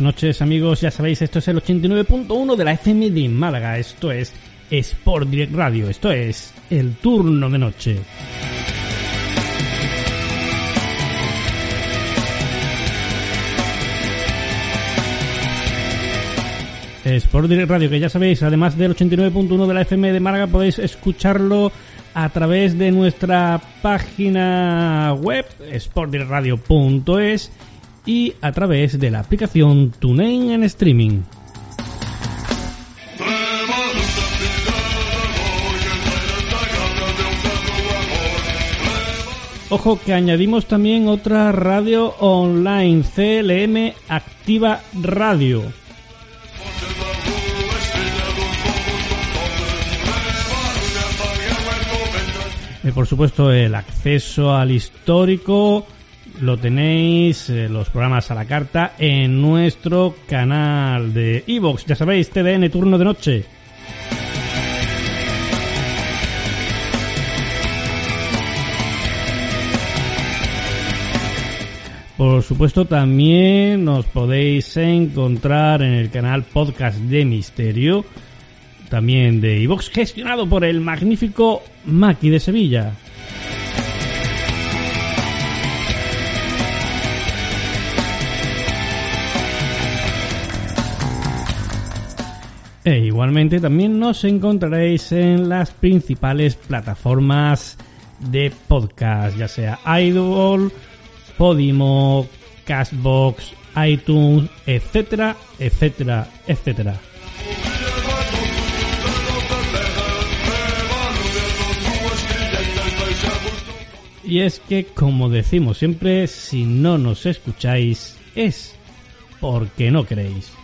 Noches amigos, ya sabéis, esto es el 89.1 de la FM de Málaga, esto es Sport Direct Radio, esto es el turno de noche. Sport Direct Radio, que ya sabéis, además del 89.1 de la FM de Málaga, podéis escucharlo a través de nuestra página web, sportdirectradio.es y a través de la aplicación TuneIn en streaming. Ojo que añadimos también otra radio online, CLM Activa Radio. Y por supuesto el acceso al histórico lo tenéis, eh, los programas a la carta, en nuestro canal de Evox. Ya sabéis, TDN Turno de Noche. Por supuesto, también nos podéis encontrar en el canal Podcast de Misterio, también de Evox, gestionado por el magnífico Maki de Sevilla. Igualmente también nos encontraréis en las principales plataformas de podcast, ya sea Idol, Podimo, Castbox, iTunes, etcétera, etcétera, etcétera. Y es que, como decimos siempre, si no nos escucháis es porque no queréis.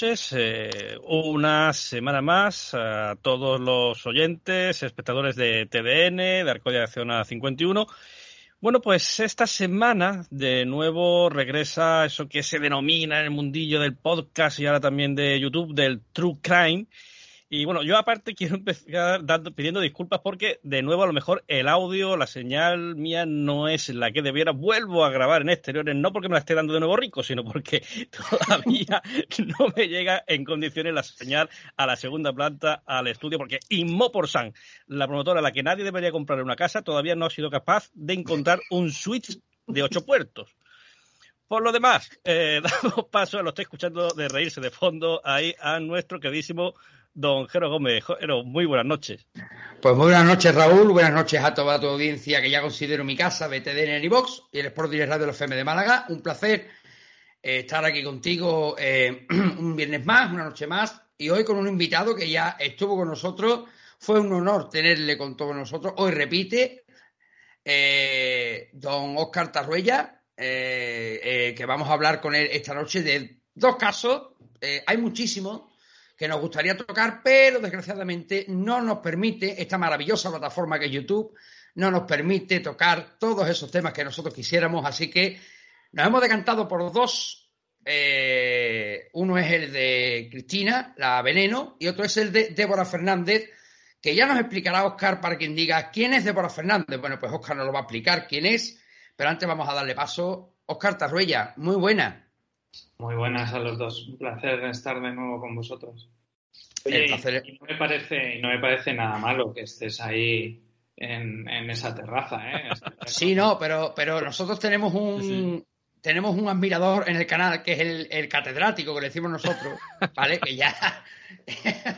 Noches. Eh, una semana más a todos los oyentes, espectadores de TDN, de Arcodia de Zona 51. Bueno, pues esta semana de nuevo regresa eso que se denomina en el mundillo del podcast y ahora también de YouTube del True Crime. Y bueno, yo aparte quiero empezar dando, pidiendo disculpas porque de nuevo a lo mejor el audio, la señal mía no es la que debiera. Vuelvo a grabar en exteriores, no porque me la esté dando de nuevo rico, sino porque todavía no me llega en condiciones la señal a la segunda planta al estudio, porque Inmoporsan, la promotora a la que nadie debería comprar una casa, todavía no ha sido capaz de encontrar un switch de ocho puertos. Por lo demás, eh, damos paso, lo estoy escuchando de reírse de fondo ahí a nuestro queridísimo don Jero Gómez. Muy buenas noches. Pues muy buenas noches, Raúl. Buenas noches a toda tu audiencia que ya considero mi casa, BTDN y Box y el Sport Direct Radio de FM de Málaga. Un placer eh, estar aquí contigo eh, un viernes más, una noche más, y hoy con un invitado que ya estuvo con nosotros. Fue un honor tenerle con todos nosotros. Hoy repite, eh, don Oscar Tarruella, que vamos a hablar con él esta noche de dos casos. hay muchísimos que nos gustaría tocar, pero desgraciadamente no nos permite esta maravillosa plataforma que es YouTube, no nos permite tocar todos esos temas que nosotros quisiéramos, así que nos hemos decantado por dos. Eh, uno es el de Cristina, la Veneno, y otro es el de Débora Fernández, que ya nos explicará Oscar para quien diga quién es Débora Fernández. Bueno, pues Oscar nos lo va a explicar quién es, pero antes vamos a darle paso. Oscar Tarruella, muy buena. Muy buenas a los dos. Un placer estar de nuevo con vosotros. Oye, y, no me parece, no me parece nada malo que estés ahí en, esa terraza, ¿eh? Sí, no, pero, pero nosotros tenemos un, tenemos un admirador en el canal que es el, catedrático, que le decimos nosotros, ¿vale? que ya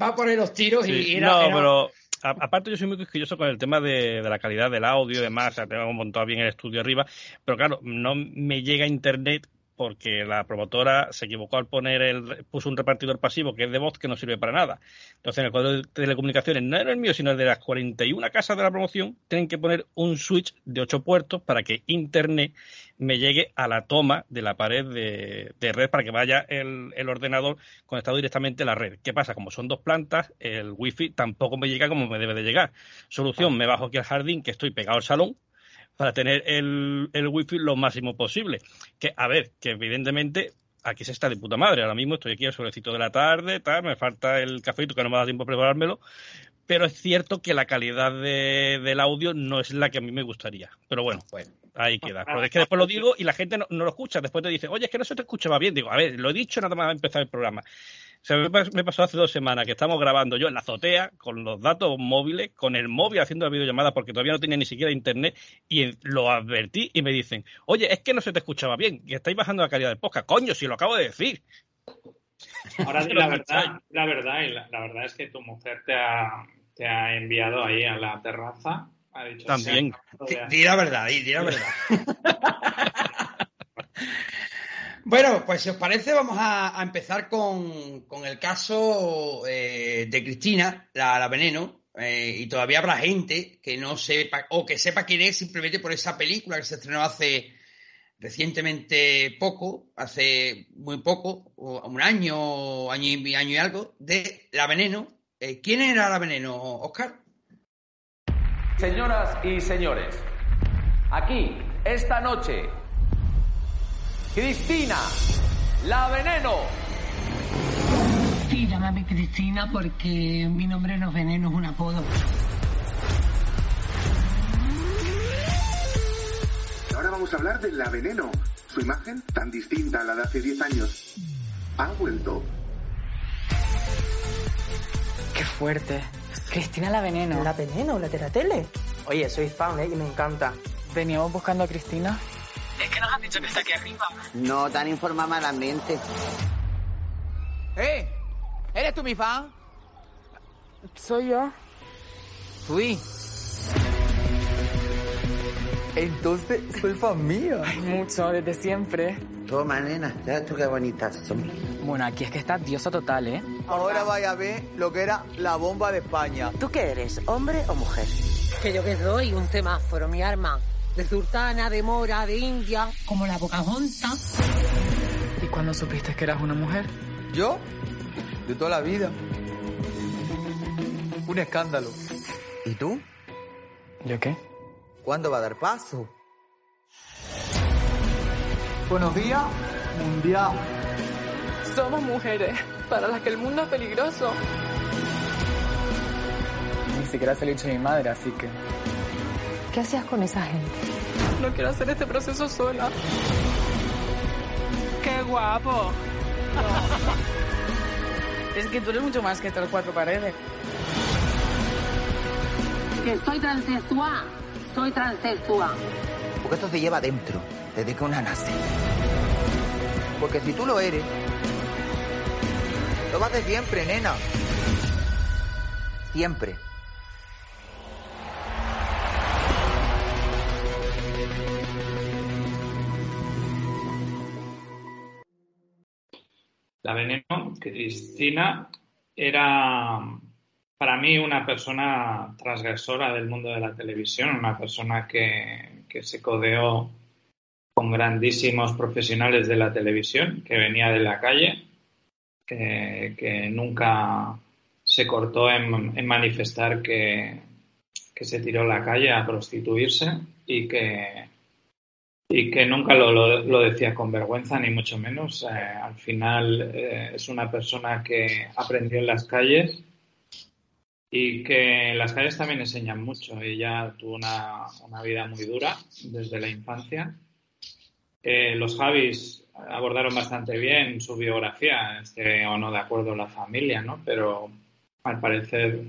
va a poner los tiros y, No, pero aparte yo soy muy quisquilloso con el tema de, la calidad del audio y demás, o sea, tengo montado bien el estudio arriba, pero claro, no me llega internet porque la promotora se equivocó al poner el, puso un repartidor pasivo que es de voz que no sirve para nada. Entonces, en el cuadro de telecomunicaciones, no era el mío, sino el de las 41 casas de la promoción, tienen que poner un switch de 8 puertos para que Internet me llegue a la toma de la pared de, red para que vaya el, el, ordenador conectado directamente a la red. ¿Qué pasa? Como son dos plantas, el wifi tampoco me llega como me debe de llegar. Solución, me bajo aquí al jardín, que estoy pegado al salón, para tener el, el wifi lo máximo posible. Que, a ver, que evidentemente aquí se está de puta madre. Ahora mismo estoy aquí al solecito de la tarde, tal, me falta el cafecito que no me da tiempo a preparármelo. Pero es cierto que la calidad del audio no es la que a mí me gustaría. Pero bueno, pues ahí queda. Pero es que después lo digo y la gente no, no, lo escucha. Después te dice, oye, es que no se te escuchaba bien. Digo, a ver, lo he dicho nada más a empezar el programa me pasó hace dos semanas que estamos grabando yo en la azotea con los datos móviles, con el móvil haciendo la videollamada porque todavía no tenía ni siquiera internet y lo advertí y me dicen, oye, es que no se te escuchaba bien, que estáis bajando la calidad del podcast. Coño, si lo acabo de decir. Ahora la verdad, la verdad, la, verdad es que tu mujer te ha, te ha enviado ahí a la terraza. Ha dicho, También. Di la verdad, di la verdad. Bueno, pues si os parece, vamos a, empezar con, el caso eh, de Cristina, la, veneno, eh, y todavía habrá gente que no sepa, o que sepa quién es simplemente por esa película que se estrenó hace recientemente poco, hace muy poco, un año, año y, año y algo, de La Veneno. Eh, ¿Quién era La Veneno, Oscar? Señoras y señores, aquí, esta noche, Cristina, la veneno. Sí, llámame Cristina porque mi nombre no es veneno, es un apodo. Ahora vamos a hablar de la veneno. Su imagen, tan distinta a la de hace 10 años, ha vuelto. Qué fuerte. Cristina la veneno. La veneno, la teratele. Oye, soy fan, ¿eh? Y me encanta. Veníamos buscando a Cristina. Es que nos han dicho que está aquí arriba. No tan informadamente. ¡Eh! ¿Eres tú mi fan? Soy yo. Fui. Entonces, soy fan mía. mucho, desde siempre. Toma, nena, ya tú qué bonitas son. Bueno, aquí es que está diosa total, ¿eh? Ahora vaya a ver lo que era la bomba de España. ¿Tú qué eres, hombre o mujer? Que yo que soy un semáforo, mi arma de sultana, de mora, de india, como la Pocahontas. ¿Y cuándo supiste que eras una mujer? ¿Yo? De toda la vida. Un escándalo. ¿Y tú? ¿Yo qué? ¿Cuándo va a dar paso? Buenos días, mundial. Somos mujeres, para las que el mundo es peligroso. Ni siquiera se lo he dicho a mi madre, así que... ¿Qué hacías con esa gente? No quiero hacer este proceso sola. ¡Qué guapo! es que tú eres mucho más que estas cuatro paredes. Que soy transexual. Soy transexual. Porque esto se lleva dentro, desde que una nace. Porque si tú lo eres, Lo vas de siempre, nena. Siempre. La veneno, Cristina, era para mí una persona transgresora del mundo de la televisión, una persona que, que se codeó con grandísimos profesionales de la televisión, que venía de la calle, que, nunca se cortó en, en manifestar que, que, se tiró a la calle a prostituirse y que, y que nunca lo, lo, lo decía con vergüenza, ni mucho menos. Eh, al final eh, es una persona que aprendió en las calles y que las calles también enseñan mucho. Ella tuvo una, una vida muy dura desde la infancia. Eh, los Javis abordaron bastante bien su biografía, esté o no de acuerdo la familia, ¿no? Pero al parecer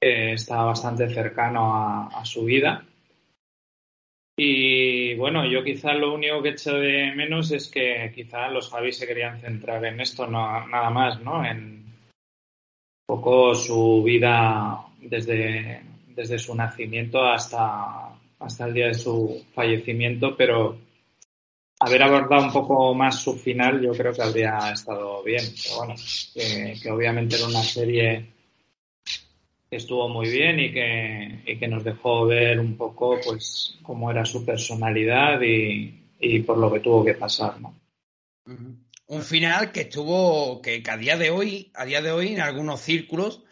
eh, está bastante cercano a, a, su vida. Y bueno, yo quizá lo único que echo de menos es que quizá los Javis se querían centrar en esto, no, nada más, ¿no? En, poco su vida desde, desde su nacimiento hasta, hasta el día de su fallecimiento, pero haber abordado un poco más su final yo creo que habría estado bien. Pero bueno, que, obviamente era una serie estuvo muy bien y que, y que nos dejó ver un poco pues cómo era su personalidad y, y por lo que tuvo que pasar, ¿no? Uh -huh un final que estuvo, que, que, a día de hoy, a día de hoy, en algunos círculos,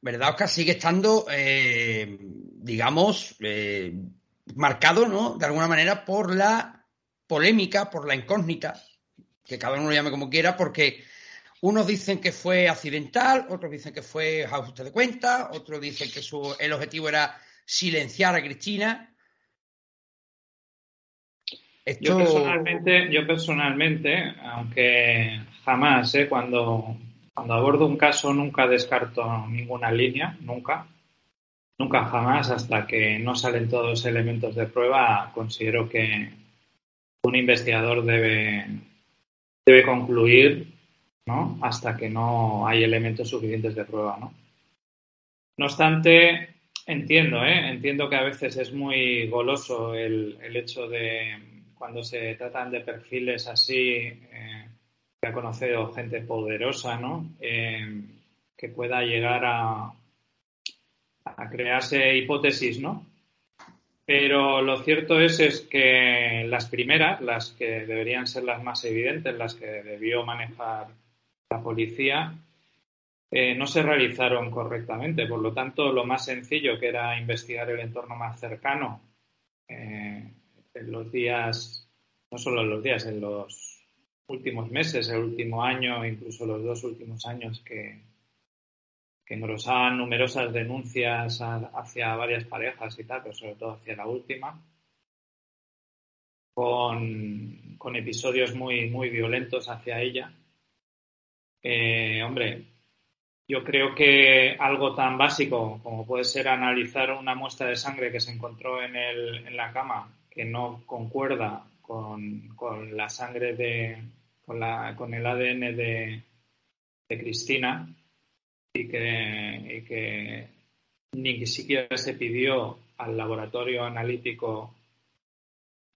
¿verdad, Oscar? Sigue estando, eh, digamos, eh, marcado, ¿no? De alguna manera por la polémica, por la incógnita, que cada uno lo llame como quiera, porque unos dicen que fue accidental, otros dicen que fue ajuste de cuenta, otros dicen que su, el objetivo era silenciar a Cristina. Esto... Yo personalmente, yo personalmente, aunque jamás, ¿eh? cuando, cuando abordo un caso nunca descarto ninguna línea, nunca, nunca jamás, hasta que no salen todos los elementos de prueba, considero que un investigador debe, debe concluir, ¿no? Hasta que no hay elementos suficientes de prueba, ¿no? No obstante, entiendo, ¿eh? Entiendo que a veces es muy goloso el, hecho de cuando se tratan de perfiles así, eh, que ha conocido gente poderosa, ¿no? Eh, que pueda llegar a, a, crearse hipótesis, ¿no? Pero lo cierto es, es que las primeras, las que deberían ser las más evidentes, las que debió manejar la policía, eh, no se realizaron correctamente. Por lo tanto, lo más sencillo, que era investigar el entorno más cercano, eh, en los días, no solo en los días, en los últimos meses, el último año, incluso los dos últimos años que, que engrosaban numerosas denuncias hacia varias parejas y tal, pero sobre todo hacia la última, con, con episodios muy, muy violentos hacia ella. Eh, hombre, yo creo que algo tan básico como puede ser analizar una muestra de sangre que se encontró en, el, en la cama que no concuerda con, la sangre de, con, la, con el ADN de, Cristina y que, y que, ni siquiera se pidió al laboratorio analítico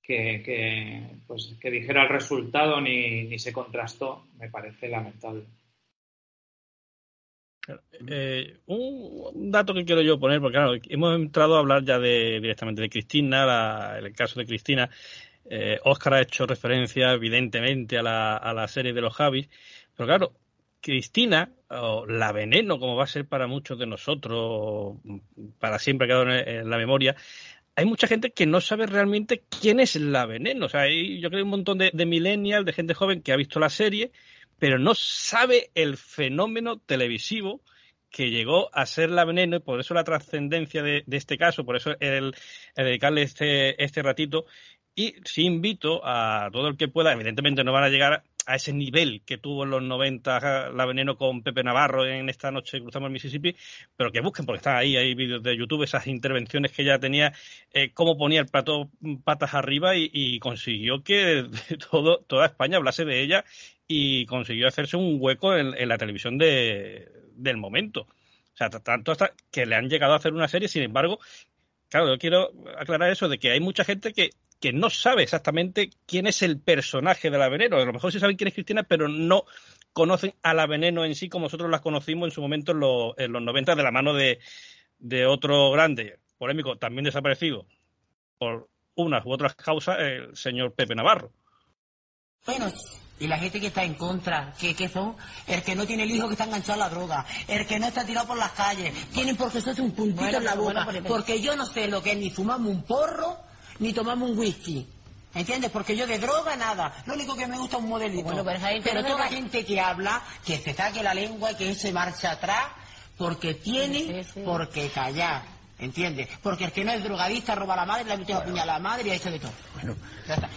que, que, pues, que dijera el resultado ni, ni se contrastó, me parece lamentable. Eh, un dato que quiero yo poner, porque hemos entrado a hablar ya de, directamente de Cristina, la, el caso de Cristina. Eh, Oscar ha hecho referencia, evidentemente, a la, a la serie de los Javis, pero claro, Cristina, o la veneno, como va a ser para muchos de nosotros, para siempre ha quedado en la memoria, hay mucha gente que no sabe realmente quién es la veneno. O sea, hay, yo creo que hay un montón de, de millennials, de gente joven que ha visto la serie, pero no sabe el fenómeno televisivo que llegó a ser la veneno y por eso la trascendencia de, este caso, por eso el, el dedicarle este, este ratito. Y sí invito a todo el que pueda, evidentemente no van a llegar a ese nivel que tuvo en los 90 la Veneno con Pepe Navarro en esta noche cruzamos el Mississippi, pero que busquen, porque están ahí, hay vídeos de YouTube, esas intervenciones que ella tenía, eh, cómo ponía el plato patas arriba y, consiguió que todo, toda España hablase de ella y consiguió hacerse un hueco en, la televisión de, del momento. O sea, tanto hasta que le han llegado a hacer una serie, sin embargo, claro, yo quiero aclarar eso de que hay mucha gente que que no sabe exactamente quién es el personaje de la Veneno. A lo mejor sí saben quién es Cristina, pero no conocen a la Veneno en sí como nosotros la conocimos en su momento en, los 90 de la mano de, otro grande, polémico, también desaparecido por unas u otras causas, el señor Pepe Navarro. Bueno, y la gente que está en contra, ¿qué, son? El que no tiene el hijo que está enganchado a la droga, el que no está tirado por las calles, tienen por qué hacerse un puntito en la boca, porque yo no sé lo que es ni fumarme un porro, ni tomamos un whisky. ¿Entiendes? Porque yo de droga nada. Lo único que me gusta es un modelito. Bueno, pero, toda la gente que habla, que se saque la lengua y que se marcha atrás, porque tiene porque callar. ¿Entiendes? Porque el que no es drogadista roba a la madre, le ha metido a la madre y ha hecho de todo. Bueno,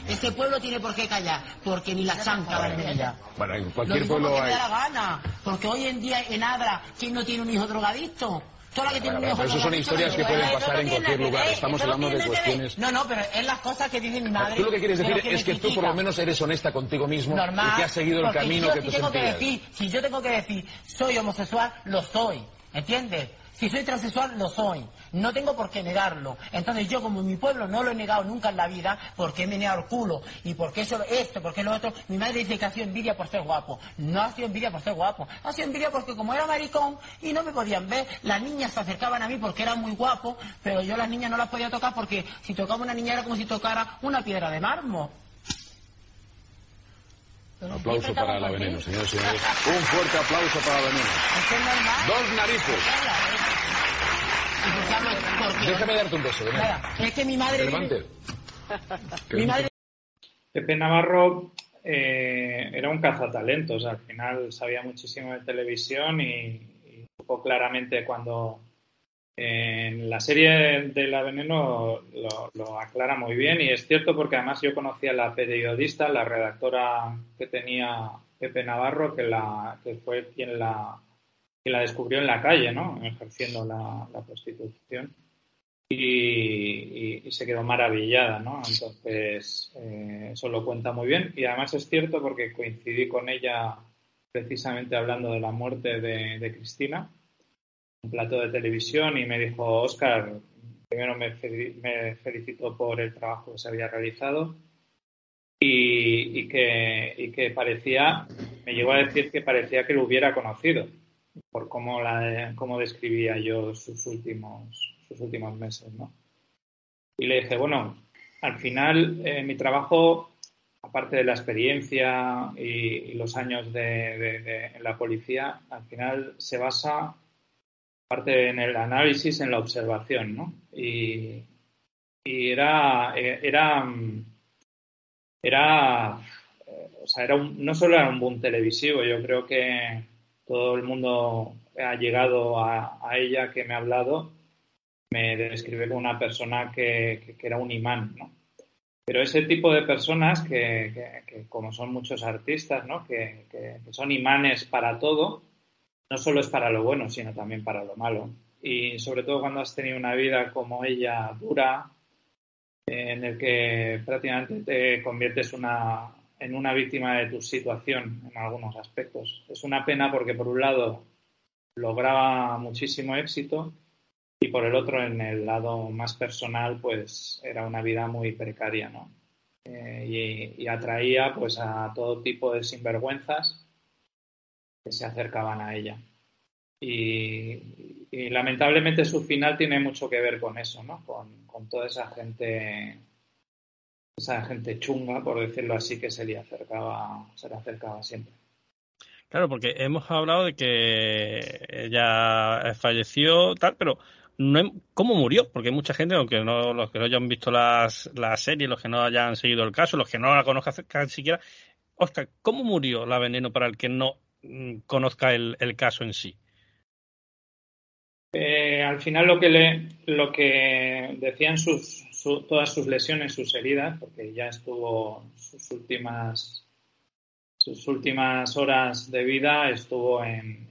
Ese pueblo tiene por qué callar, porque ni la chanca va a callar. Bueno, en cualquier pueblo hay... la gana, porque hoy en día en Adra, ¿quién no tiene un hijo drogadicto? eso son historias que pueden pasar en cualquier lugar. Estamos hablando de cuestiones. No, no, pero es las cosas que dice mi madre. Tú lo que quieres decir es que tú por lo menos eres honesta contigo mismo y que has seguido el camino que tú tengo que decir, Si yo tengo que decir soy homosexual, lo soy. ¿Entiendes? Si soy transexual, lo soy. No tengo por qué negarlo. Entonces yo, como en mi pueblo no lo he negado nunca en la vida, porque me he negado el culo, y porque eso, esto, porque lo otro, mi madre dice que ha sido envidia por ser guapo. No ha sido envidia por ser guapo. Ha sido envidia porque como era maricón y no me podían ver, las niñas se acercaban a mí porque era muy guapo, pero yo las niñas no las podía tocar porque si tocaba una niña era como si tocara una piedra de mármol. Un aplauso para la veneno, señores y señores. Un fuerte aplauso para la veneno. Dos narices. Déjame darte un beso. Es que mi madre. mi madre. Pepe Navarro eh, era un cazatalentos. Al final sabía muchísimo de televisión y, supo claramente cuando en la serie de La Veneno lo, lo, aclara muy bien y es cierto porque además yo conocía a la periodista, la redactora que tenía Pepe Navarro, que, la, que fue quien la, y la descubrió en la calle, ¿no? Ejerciendo la, prostitución. Y, se quedó maravillada, ¿no? Entonces, eh, eso lo cuenta muy bien. Y además es cierto porque coincidí con ella precisamente hablando de la muerte de, Cristina, un plato de televisión, y me dijo, Oscar, primero me, me felicitó por el trabajo que se había realizado que, y que parecía, me llegó a decir que parecía que lo hubiera conocido por cómo, la, cómo describía yo sus últimos, sus últimos meses, ¿no? Y le dije, bueno, al final eh, mi trabajo, aparte de la experiencia y, los años de, en la policía, al final se basa, aparte en el análisis, en la observación, ¿no? Y, y era, eh, era, era, o sea, era no solo era un boom televisivo, yo creo que todo el mundo ha llegado a, ella que me ha hablado, me describe como una persona que, era un imán, ¿no? Pero ese tipo de personas que, como son muchos artistas, ¿no? Que, son imanes para todo, no solo es para lo bueno, sino también para lo malo. Y sobre todo cuando has tenido una vida como ella dura, en el que prácticamente te conviertes una, en una víctima de tu situación en algunos aspectos. Es una pena porque por un lado lograba muchísimo éxito y por el otro en el lado más personal pues era una vida muy precaria, ¿no? Eh, y, atraía pues a todo tipo de sinvergüenzas que se acercaban a ella. Y, lamentablemente su final tiene mucho que ver con eso, ¿no? con toda esa gente esa gente chunga, por decirlo así, que se le acercaba, se le acercaba siempre. Claro, porque hemos hablado de que ella falleció, tal, pero no cómo murió, porque hay mucha gente, aunque no los que no hayan visto las, la serie, los que no hayan seguido el caso, los que no la conozcan siquiera, Oscar, ¿cómo murió la veneno para el que no mm, conozca el, caso en sí? Eh, al final lo que le, lo que decían sus, todas sus lesiones, sus heridas, porque ya estuvo sus últimas sus últimas horas de vida estuvo en,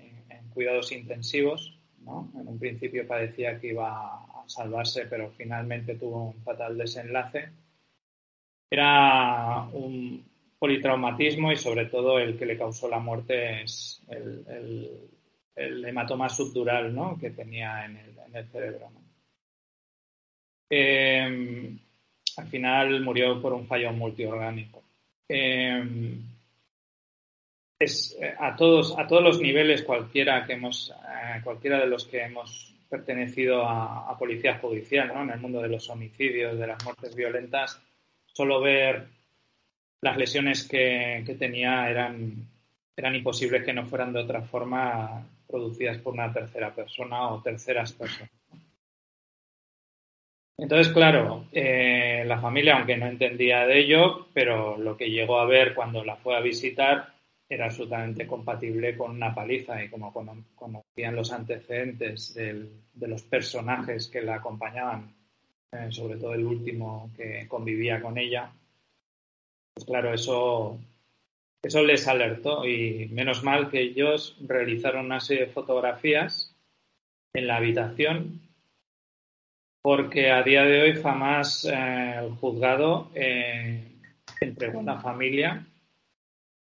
cuidados intensivos, ¿no? En un principio parecía que iba a salvarse, pero finalmente tuvo un fatal desenlace. Era un politraumatismo y sobre todo el que le causó la muerte es el, el, hematoma subdural ¿no? que tenía en el, cerebro. Em, al final murió por un fallo multiorgánico. Em, es, a, todos, a todos los niveles, cualquiera, que hemos, eh, cualquiera de los que hemos pertenecido a, policía judicial, ¿no? en el mundo de los homicidios, de las muertes violentas, solo ver las lesiones que, que tenía eran, eran imposibles que no fueran de otra forma producidas por una tercera persona o terceras personas. Entonces, claro, eh, la familia, aunque no entendía de ello, pero lo que llegó a ver cuando la fue a visitar era absolutamente compatible con una paliza y como conocían los antecedentes de los personajes que la acompañaban, eh, sobre todo el último que convivía con ella, pues claro, eso eso les alertó y menos mal que ellos realizaron una serie de fotografías en la habitación porque a día de hoy jamás eh, el juzgado eh, entregó una familia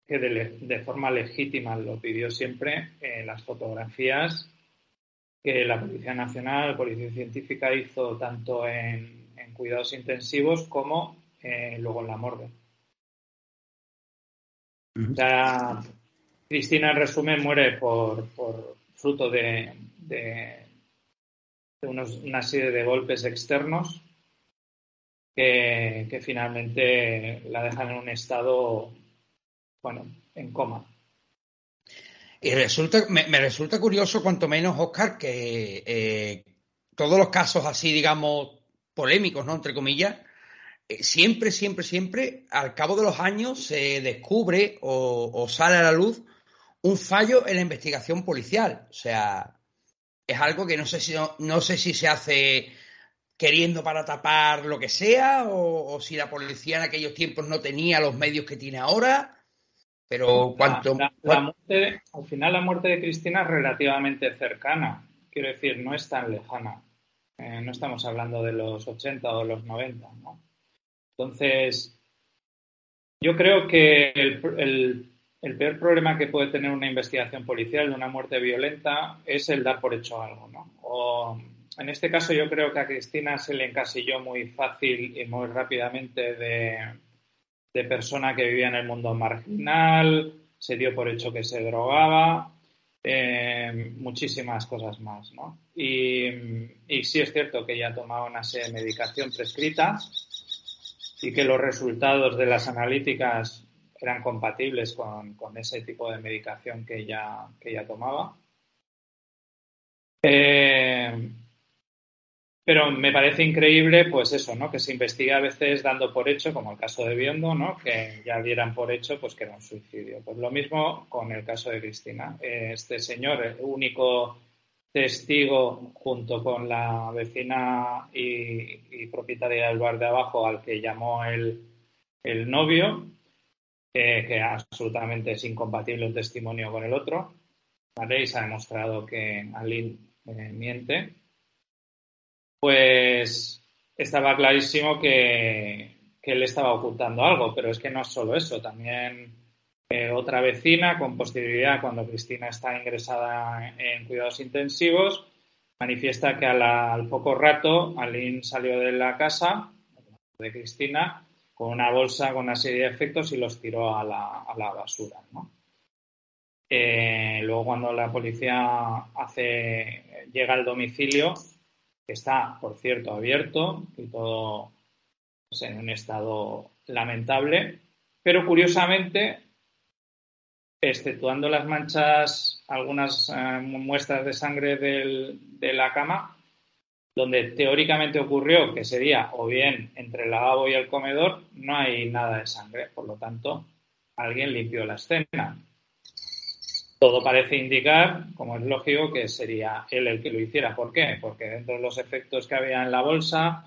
que de, forma legítima lo pidió siempre eh, las fotografías que la Policía Nacional, Policía Científica hizo tanto en, en cuidados intensivos como luego en la morgue. Cristina, en resumen, muere por, fruto de, una serie de golpes externos que, finalmente la dejan en un estado, bueno, en coma. Y resulta, me, resulta curioso, cuanto menos, Oscar, que eh, todos los casos así, digamos, polémicos, ¿no? Entre comillas, siempre, siempre, siempre, al cabo de los años se descubre o, sale a la luz un fallo en la investigación policial. O sea, es algo que no sé si, no, sé si se hace queriendo para tapar lo que sea o, si la policía en aquellos tiempos no tenía los medios que tiene ahora. Pero cuanto... al final la muerte de Cristina es relativamente cercana. Quiero decir, no es tan lejana. Eh, no estamos hablando de los 80 o los 90, ¿no? Entonces, yo creo que el, peor problema que puede tener una investigación policial de una muerte violenta es el dar por hecho algo, ¿no? En este caso yo creo que a Cristina se le encasilló muy fácil y muy rápidamente de, persona que vivía en el mundo marginal, se dio por hecho que se drogaba, eh, muchísimas cosas más, ¿no? Y, y, sí es cierto que ella tomaba una serie de medicación prescrita, y que los resultados de las analíticas eran compatibles con, ese tipo de medicación que ella, que ella tomaba. Eh, pero me parece increíble, pues eso, ¿no? Que se investiga a veces dando por hecho, como el caso de Biondo, ¿no? Que ya dieran por hecho, pues que era un suicidio. Pues lo mismo con el caso de Cristina. Este señor, el único testigo junto con la vecina y, propietaria del bar de abajo al que llamó el, novio, que absolutamente es incompatible un testimonio con el otro. ¿vale? Y se ha demostrado que Aline eh, miente. Pues estaba clarísimo que, que él estaba ocultando algo, pero es que no es solo eso, también eh, otra vecina, con posterioridad, cuando Cristina está ingresada en cuidados intensivos, manifiesta que al poco rato Aline salió de la casa de Cristina con una bolsa con una serie de efectos y los tiró a la, basura. Eh, luego cuando la policía hace, llega al domicilio, que está, por cierto, abierto y todo pues, en un estado lamentable, pero curiosamente exceptuando las manchas, algunas eh, muestras de sangre de la cama, donde teóricamente ocurrió que sería o bien entre el lavabo y el comedor, no hay nada de sangre. Por lo tanto, alguien limpió la escena. todo parece indicar, como es lógico, que sería él el que lo hiciera. ¿Por qué? Porque dentro de los efectos que había en la bolsa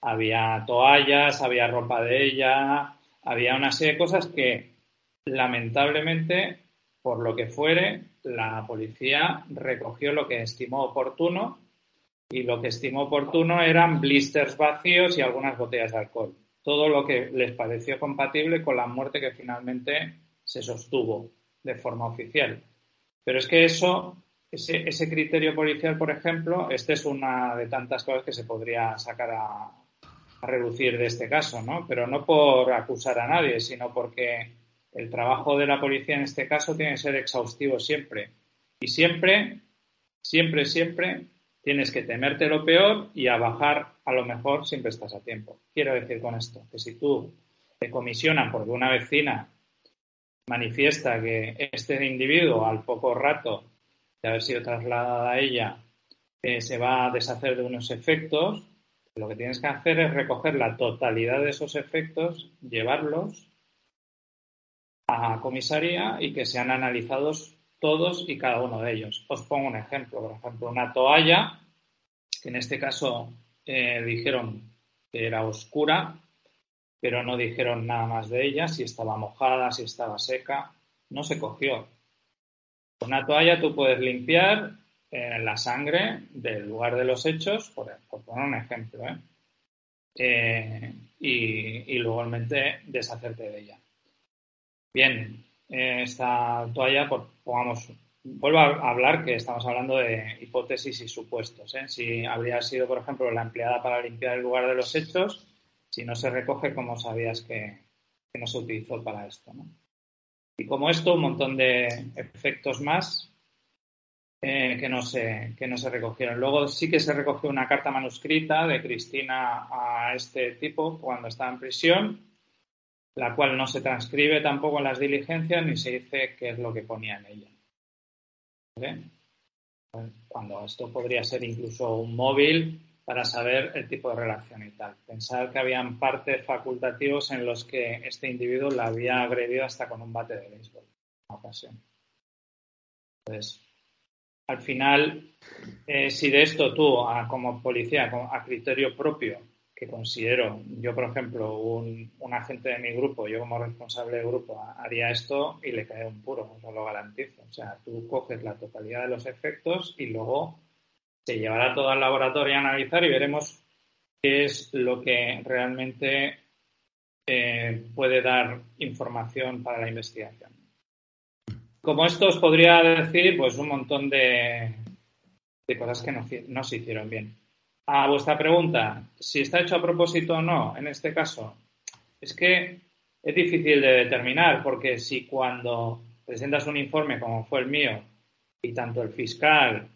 había toallas, había ropa de ella, había una serie de cosas que lamentablemente, por lo que fuere, la policía recogió lo que estimó oportuno y lo que estimó oportuno eran blisters vacíos y algunas botellas de alcohol. Todo lo que les pareció compatible con la muerte que finalmente se sostuvo de forma oficial. Pero es que eso, ese, criterio policial, por ejemplo, esta es una de tantas cosas que se podría sacar a, a reducir de este caso, ¿no? Pero no por acusar a nadie, sino porque el trabajo de la policía en este caso tiene que ser exhaustivo siempre. Y siempre, siempre, siempre tienes que temerte lo peor y a bajar a lo mejor siempre estás a tiempo. Quiero decir con esto que si tú te comisionan porque una vecina manifiesta que este individuo al poco rato de haber sido trasladada a ella eh, se va a deshacer de unos efectos, lo que tienes que hacer es recoger la totalidad de esos efectos, llevarlos a comisaría y que sean analizados todos y cada uno de ellos. Os pongo un ejemplo, por ejemplo, una toalla, que en este caso eh, dijeron que era oscura, pero no dijeron nada más de ella, si estaba mojada, si estaba seca, no se cogió. Con una toalla tú puedes limpiar eh, la sangre del lugar de los hechos, por, poner un ejemplo, ¿eh? y, y luego deshacerte de ella. Bien, esta toalla, pues, pongamos, vuelvo a hablar que estamos hablando de hipótesis y supuestos. ¿eh? Si habría sido, por ejemplo, la empleada para limpiar el lugar de los hechos, si no se recoge, ¿cómo sabías que, no se utilizó para esto? Y como esto, un montón de efectos más eh, que, no se, que no se recogieron. Luego sí que se recogió una carta manuscrita de Cristina a este tipo cuando estaba en prisión la cual no se transcribe tampoco en las diligencias ni se dice qué es lo que ponía en ella. Cuando esto podría ser incluso un móvil para saber el tipo de relación y tal. Pensar que habían partes facultativos en los que este individuo la había agredido hasta con un bate de béisbol en una ocasión. Entonces, al final, eh, si de esto tú, como policía, a criterio propio, considero, yo por ejemplo, un, agente de mi grupo, yo como responsable de grupo, haría esto y le cae un puro, os lo garantizo. O sea, tú coges la totalidad de los efectos y luego se llevará todo al laboratorio a analizar y veremos qué es lo que realmente eh, puede dar información para la investigación. Como esto os podría decir, pues un montón de, de cosas que no, no se hicieron bien. A vuestra pregunta, si está hecho a propósito o no, en este caso, es que es difícil de determinar porque si cuando presentas un informe como fue el mío y tanto el fiscal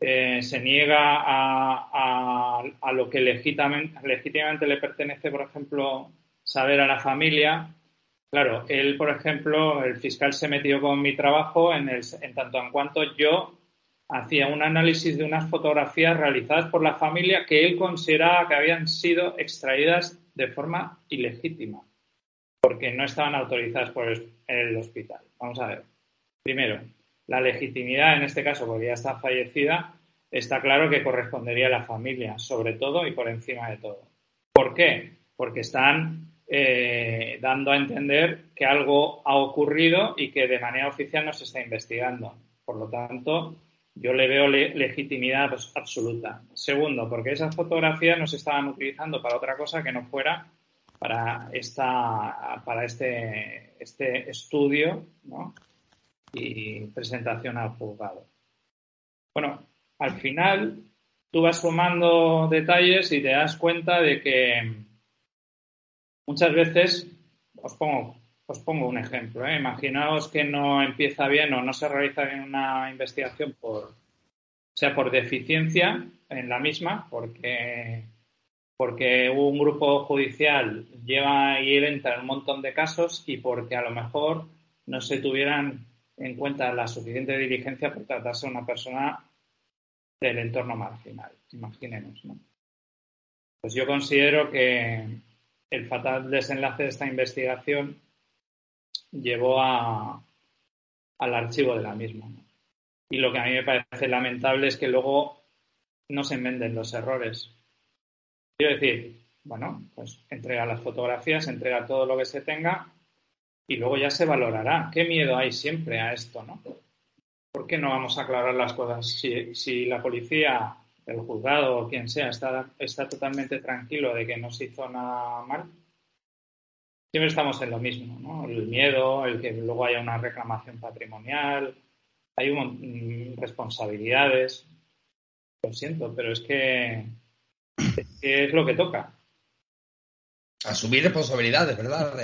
eh, se niega a, lo que legítimamente, le pertenece, por ejemplo, saber a la familia, claro, él, por ejemplo, el fiscal se metió con mi trabajo en, el, en tanto en cuanto yo hacía un análisis de unas fotografías realizadas por la familia que él consideraba que habían sido extraídas de forma ilegítima, porque no estaban autorizadas por el hospital. Vamos a ver. Primero, la legitimidad en este caso, porque ya está fallecida, está claro que correspondería a la familia, sobre todo y por encima de todo. ¿Por qué? Porque están eh, dando a entender que algo ha ocurrido y que de manera oficial no se está investigando. Por lo tanto, yo le veo legitimidad absoluta. Segundo, porque esas fotografías no se estaban utilizando para otra cosa que no fuera para esta para este, este estudio y presentación al juzgado. Bueno, al final tú vas sumando detalles y te das cuenta de que muchas veces, os pongo os pongo un ejemplo. ¿eh? Imaginaos que no empieza bien o no se realiza bien una investigación por, sea por deficiencia en la misma, porque, porque un grupo judicial lleva y entra en un montón de casos y porque a lo mejor no se tuvieran en cuenta la suficiente diligencia por tratarse de una persona del entorno marginal. Imaginemos, ¿no? Pues yo considero que el fatal desenlace de esta investigación llevó a, al archivo de la misma. Y lo que a mí me parece lamentable es que luego no se enmenden los errores. Quiero decir, bueno, pues entrega las fotografías, entrega todo lo que se tenga y luego ya se valorará. ¿Qué miedo hay siempre a esto, no? ¿Por qué no vamos a aclarar las cosas? Si, si la policía, el juzgado o quien sea está, está totalmente tranquilo de que no se hizo nada mal, siempre estamos en lo mismo, ¿no? El miedo, el que luego haya una reclamación patrimonial, hay un, mm, responsabilidades. Lo siento, pero es que, es lo que toca. Asumir responsabilidades, ¿verdad?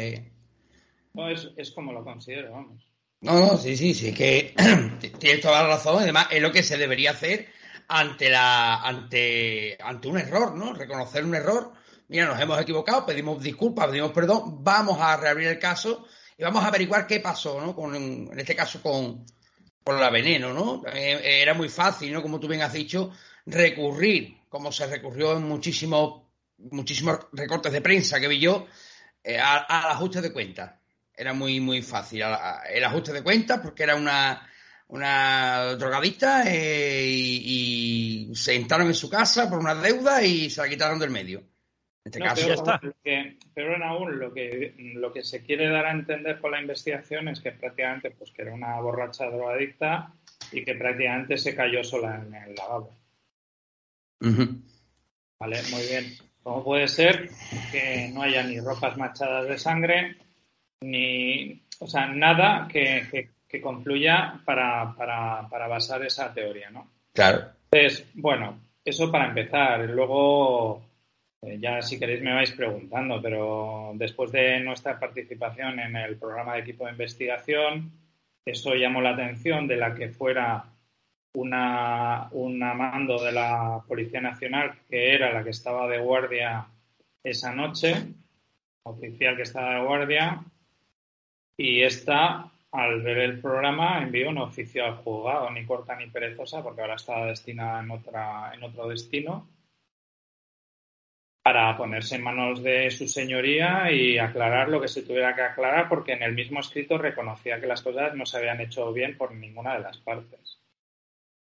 No, es, es como lo considero, vamos. No, no, sí, sí, sí, que tienes toda la razón. Además, es lo que se debería hacer ante la ante ante un error, ¿no? Reconocer un error. Mira, nos hemos equivocado, pedimos disculpas, pedimos perdón, vamos a reabrir el caso y vamos a averiguar qué pasó, ¿no? Con, en este caso con, con la veneno, ¿no? Eh, era muy fácil, ¿no? Como tú bien has dicho, recurrir, como se recurrió en muchísimos muchísimos recortes de prensa que vi yo, eh, al ajuste de cuentas era muy, muy fácil. El ajuste de cuentas, porque era una, una drogadicta eh, y, se entraron en su casa por una deuda y se la quitaron del medio. En este caso ya está. pero aún, lo que, lo que se quiere dar a entender con la investigación es que prácticamente pues, que era una borracha drogadicta y que prácticamente se cayó sola en el lavabo. Vale, muy bien. ¿Cómo puede ser que no haya ni ropas manchadas de sangre, ni, o sea, nada que, que, confluya para, para, para, basar esa teoría, ¿no? Claro. Entonces, bueno, eso para empezar. Luego, eh, ya si queréis me vais preguntando, pero después de nuestra participación en el programa de equipo de investigación, eso llamó la atención de la que fuera una, un mando de la Policía Nacional, que era la que estaba de guardia esa noche, oficial que estaba de guardia, y esta, al ver el programa, envió un oficio al juzgado, ni corta ni perezosa, porque ahora está destinada en, otra, en otro destino, para ponerse en manos de su señoría y aclarar lo que se tuviera que aclarar, porque en el mismo escrito reconocía que las cosas no se habían hecho bien por ninguna de las partes.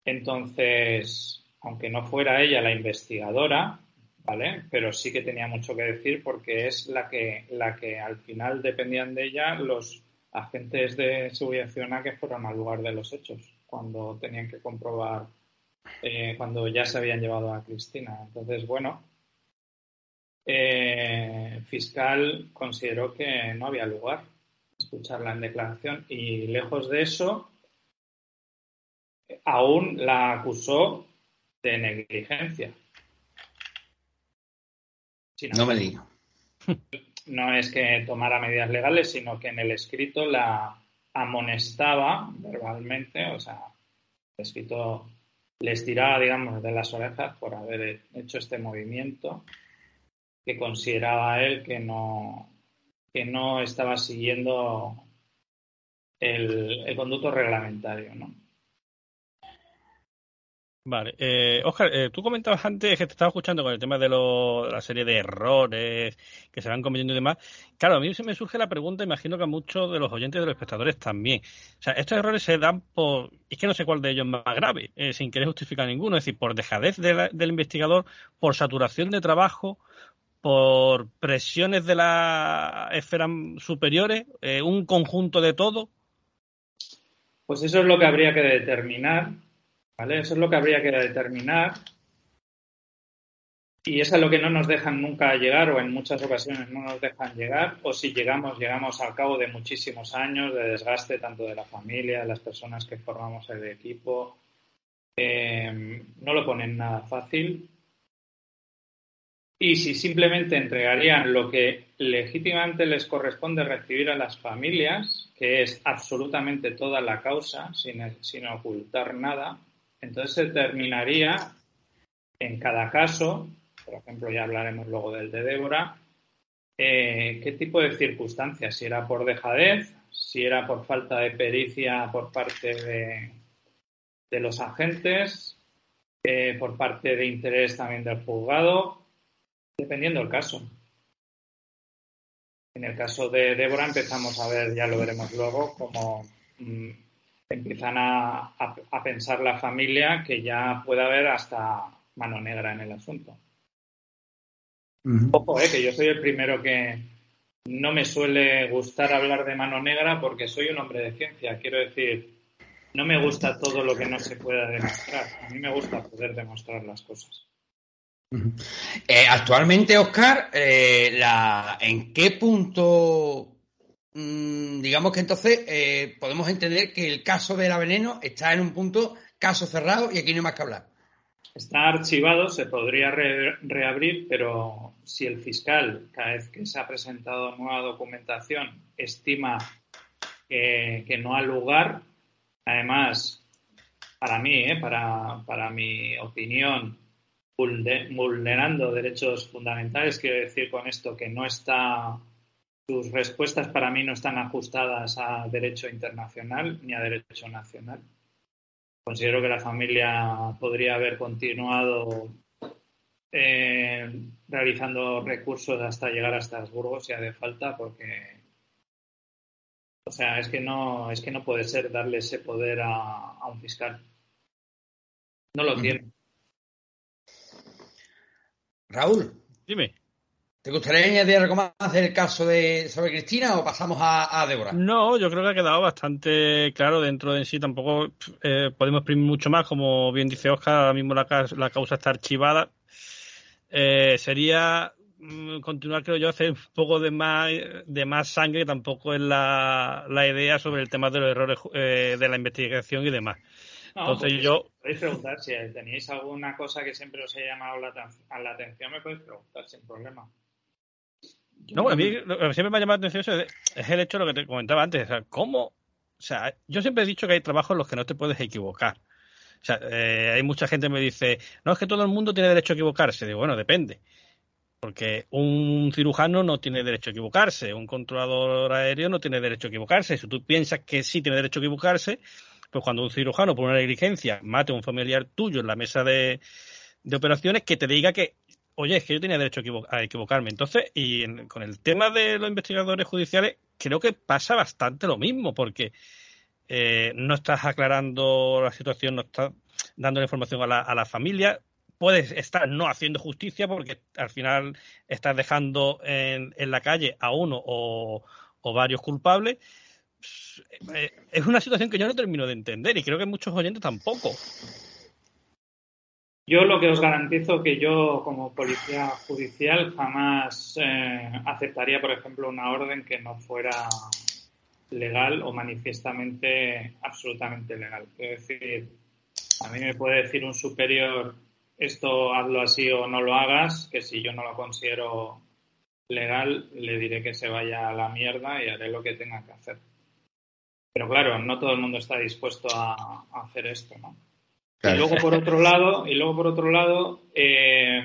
Entonces, aunque no fuera ella la investigadora, ¿vale? Pero sí que tenía mucho que decir porque es la que, la que al final dependían de ella los agentes de seguridad que fueron al lugar de los hechos cuando tenían que comprobar eh, cuando ya se habían llevado a Cristina. Entonces, bueno, eh, fiscal consideró que no había lugar escucharla en declaración y lejos de eso, aún la acusó de negligencia no me diga. No es que tomara medidas legales, sino que en el escrito la amonestaba verbalmente, o sea, el escrito les tiraba, digamos, de las orejas por haber hecho este movimiento que consideraba él que no, que no estaba siguiendo el, el conducto reglamentario, ¿no? Vale. Eh, Oscar, eh, tú comentabas antes que te estaba escuchando con el tema de, la serie de errores que se van cometiendo y demás. Claro, a mí se me surge la pregunta, imagino que a muchos de los oyentes y de los espectadores también. O sea, estos errores se dan por. Es que no sé cuál de ellos es más grave, eh, sin querer justificar ninguno. Es decir, por dejadez del investigador, por saturación de trabajo, por presiones de las esferas superiores, eh, un conjunto de todo. Pues eso es lo que habría que determinar eso es lo que habría que determinar. Y es a lo que no nos dejan nunca llegar o en muchas ocasiones no nos dejan llegar o si llegamos, llegamos al cabo de muchísimos años de desgaste tanto de la familia, de las personas que formamos el equipo. Eh, no lo ponen nada fácil. Y si simplemente entregarían lo que legítimamente les corresponde recibir a las familias, que es absolutamente toda la causa, sin, ocultar nada, entonces se determinaría en cada caso, por ejemplo, ya hablaremos luego del de Débora, eh, qué tipo de circunstancias, si era por dejadez, si era por falta de pericia por parte de, de los agentes, eh, por parte de interés también del juzgado, dependiendo del caso. En el caso de Débora empezamos a ver, ya lo veremos luego, como mm, empiezan a, a, pensar la familia que ya puede haber hasta mano negra en el asunto. Ojo, eh, que yo soy el primero que no me suele gustar hablar de mano negra porque soy un hombre de ciencia. Quiero decir, no me gusta todo lo que no se pueda demostrar. A mí me gusta poder demostrar las cosas. Eh, actualmente, Oscar, eh, la, ¿en qué punto, mm, digamos que entonces eh, podemos entender que el caso de la veneno está en un punto caso cerrado y aquí no hay más que hablar? Está archivado, se podría reabrir, pero si el fiscal, cada vez que se ha presentado nueva documentación, estima que, no ha lugar, además, para mí, para, para mi opinión, vulnerando derechos fundamentales. Quiero decir con esto que no está, sus respuestas para mí no están ajustadas a derecho internacional ni a derecho nacional. Considero que la familia podría haber continuado eh, realizando recursos hasta llegar a Estrasburgo si hace falta, porque o sea, es que no, es que no puede ser darle ese poder a, a un fiscal. No lo tiene. Raúl. Dime. ¿Te gustaría añadir algo más del caso de sobre Cristina o pasamos a, Débora? No, yo creo que ha quedado bastante claro dentro de sí. Tampoco eh, podemos exprimir mucho más. Como bien dice Oscar, ahora mismo la, causa está archivada. Eh, sería mm, continuar, creo yo, hacer un poco de más, de más sangre, tampoco es la, la idea sobre el tema de los errores eh, de la investigación y demás. Entonces pues, yo... Podéis preguntar si tenéis alguna cosa que siempre os haya llamado la, la atención, me podéis preguntar sin problema. No, a mí lo que siempre me ha llamado la atención es el hecho de lo que te comentaba antes. O sea, ¿cómo? O sea, yo siempre he dicho que hay trabajos en los que no te puedes equivocar. O sea, eh, hay mucha gente que me dice, no, es que todo el mundo tiene derecho a equivocarse. Digo, bueno, depende. Porque un cirujano no tiene derecho a equivocarse, un controlador aéreo no tiene derecho a equivocarse. Si tú piensas que sí tiene derecho a equivocarse, pues cuando un cirujano por una negligencia mate a un familiar tuyo en la mesa de, operaciones, que te diga que, oye, es que yo tenía derecho a, equivocarme. Entonces, y con el tema de los investigadores judiciales, creo que pasa bastante lo mismo, porque eh, no estás aclarando la situación, no estás dando la información a la, a la familia, puedes estar no haciendo justicia porque al final estás dejando en, en la calle a uno o, o varios culpables es una situación que yo no termino de entender y creo que muchos oyentes tampoco. Yo lo que os garantizo que yo como policía judicial jamás eh, aceptaría, por ejemplo, una orden que no fuera legal o manifiestamente absolutamente legal. Es decir, a mí me puede decir un superior esto hazlo así o no lo hagas, que si yo no lo considero legal, le diré que se vaya a la mierda y haré lo que tenga que hacer. Pero claro, no todo el mundo está dispuesto a, hacer esto, ¿no? Y luego por otro lado, y luego por otro lado, eh,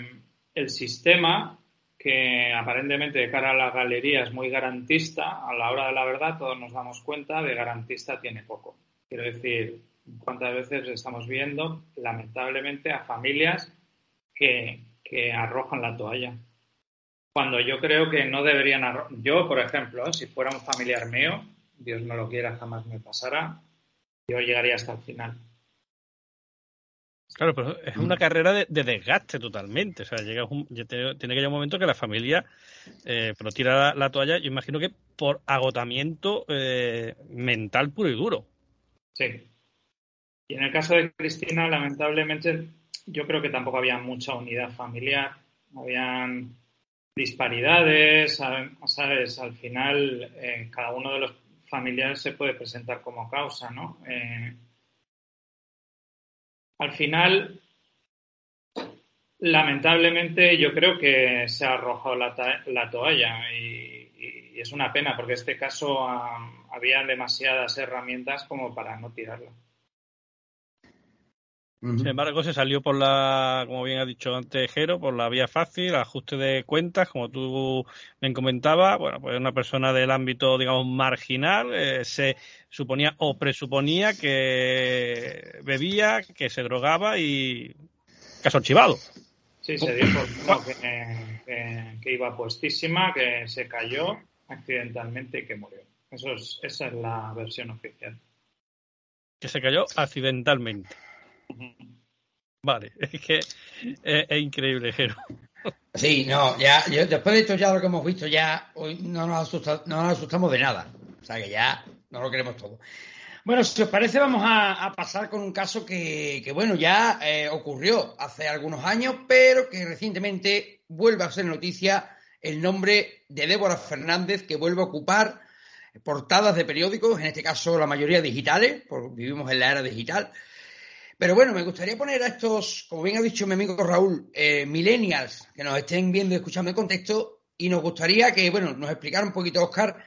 el sistema que aparentemente de cara a la galería es muy garantista, a la hora de la verdad todos nos damos cuenta de garantista tiene poco. Quiero decir, cuántas veces estamos viendo, lamentablemente, a familias que, que arrojan la toalla. Cuando yo creo que no deberían arrojar. Yo, por ejemplo, si fuera un familiar mío, Dios no lo quiera, jamás me pasará, yo llegaría hasta el final. Claro, pero es una carrera de, desgaste totalmente. O sea, llega tiene que llegar un momento que la familia eh, pero tira la, toalla, yo imagino que por agotamiento eh, mental puro y duro. Sí. Y en el caso de Cristina, lamentablemente, yo creo que tampoco había mucha unidad familiar. Habían disparidades, ¿sabes? Al final, eh, cada uno de los familiar se puede presentar como causa, ¿no? Eh, al final, lamentablemente, yo creo que se ha arrojado la, toalla y, es una pena porque en este caso había demasiadas herramientas como para no tirarla. Sin embargo, se salió por la, como bien ha dicho antes Jero, por la vía fácil, ajuste de cuentas, como tú me comentabas, bueno, pues una persona del ámbito, digamos, marginal, eh, se suponía o presuponía que bebía, que se drogaba y caso archivado. Sí, se dio por que, que, iba puestísima, que se cayó accidentalmente y que murió. Eso es, esa es la versión oficial Que se cayó accidentalmente. Vale, es que es, increíble, Jero. Sí, no, ya, después de esto ya lo que hemos visto ya, hoy no nos, no nos asustamos de nada. O sea que ya no lo queremos todo. Bueno, si os parece, vamos a, pasar con un caso que, bueno, ya eh, ocurrió hace algunos años, pero que recientemente vuelve a ser noticia el nombre de Débora Fernández, que vuelve a ocupar portadas de periódicos, en este caso la mayoría digitales, porque vivimos en la era digital. Pero bueno, me gustaría poner a estos, como bien ha dicho mi amigo Raúl, eh, millennials que nos estén viendo y escuchando el contexto, y nos gustaría que, bueno, nos explicara un poquito, Oscar,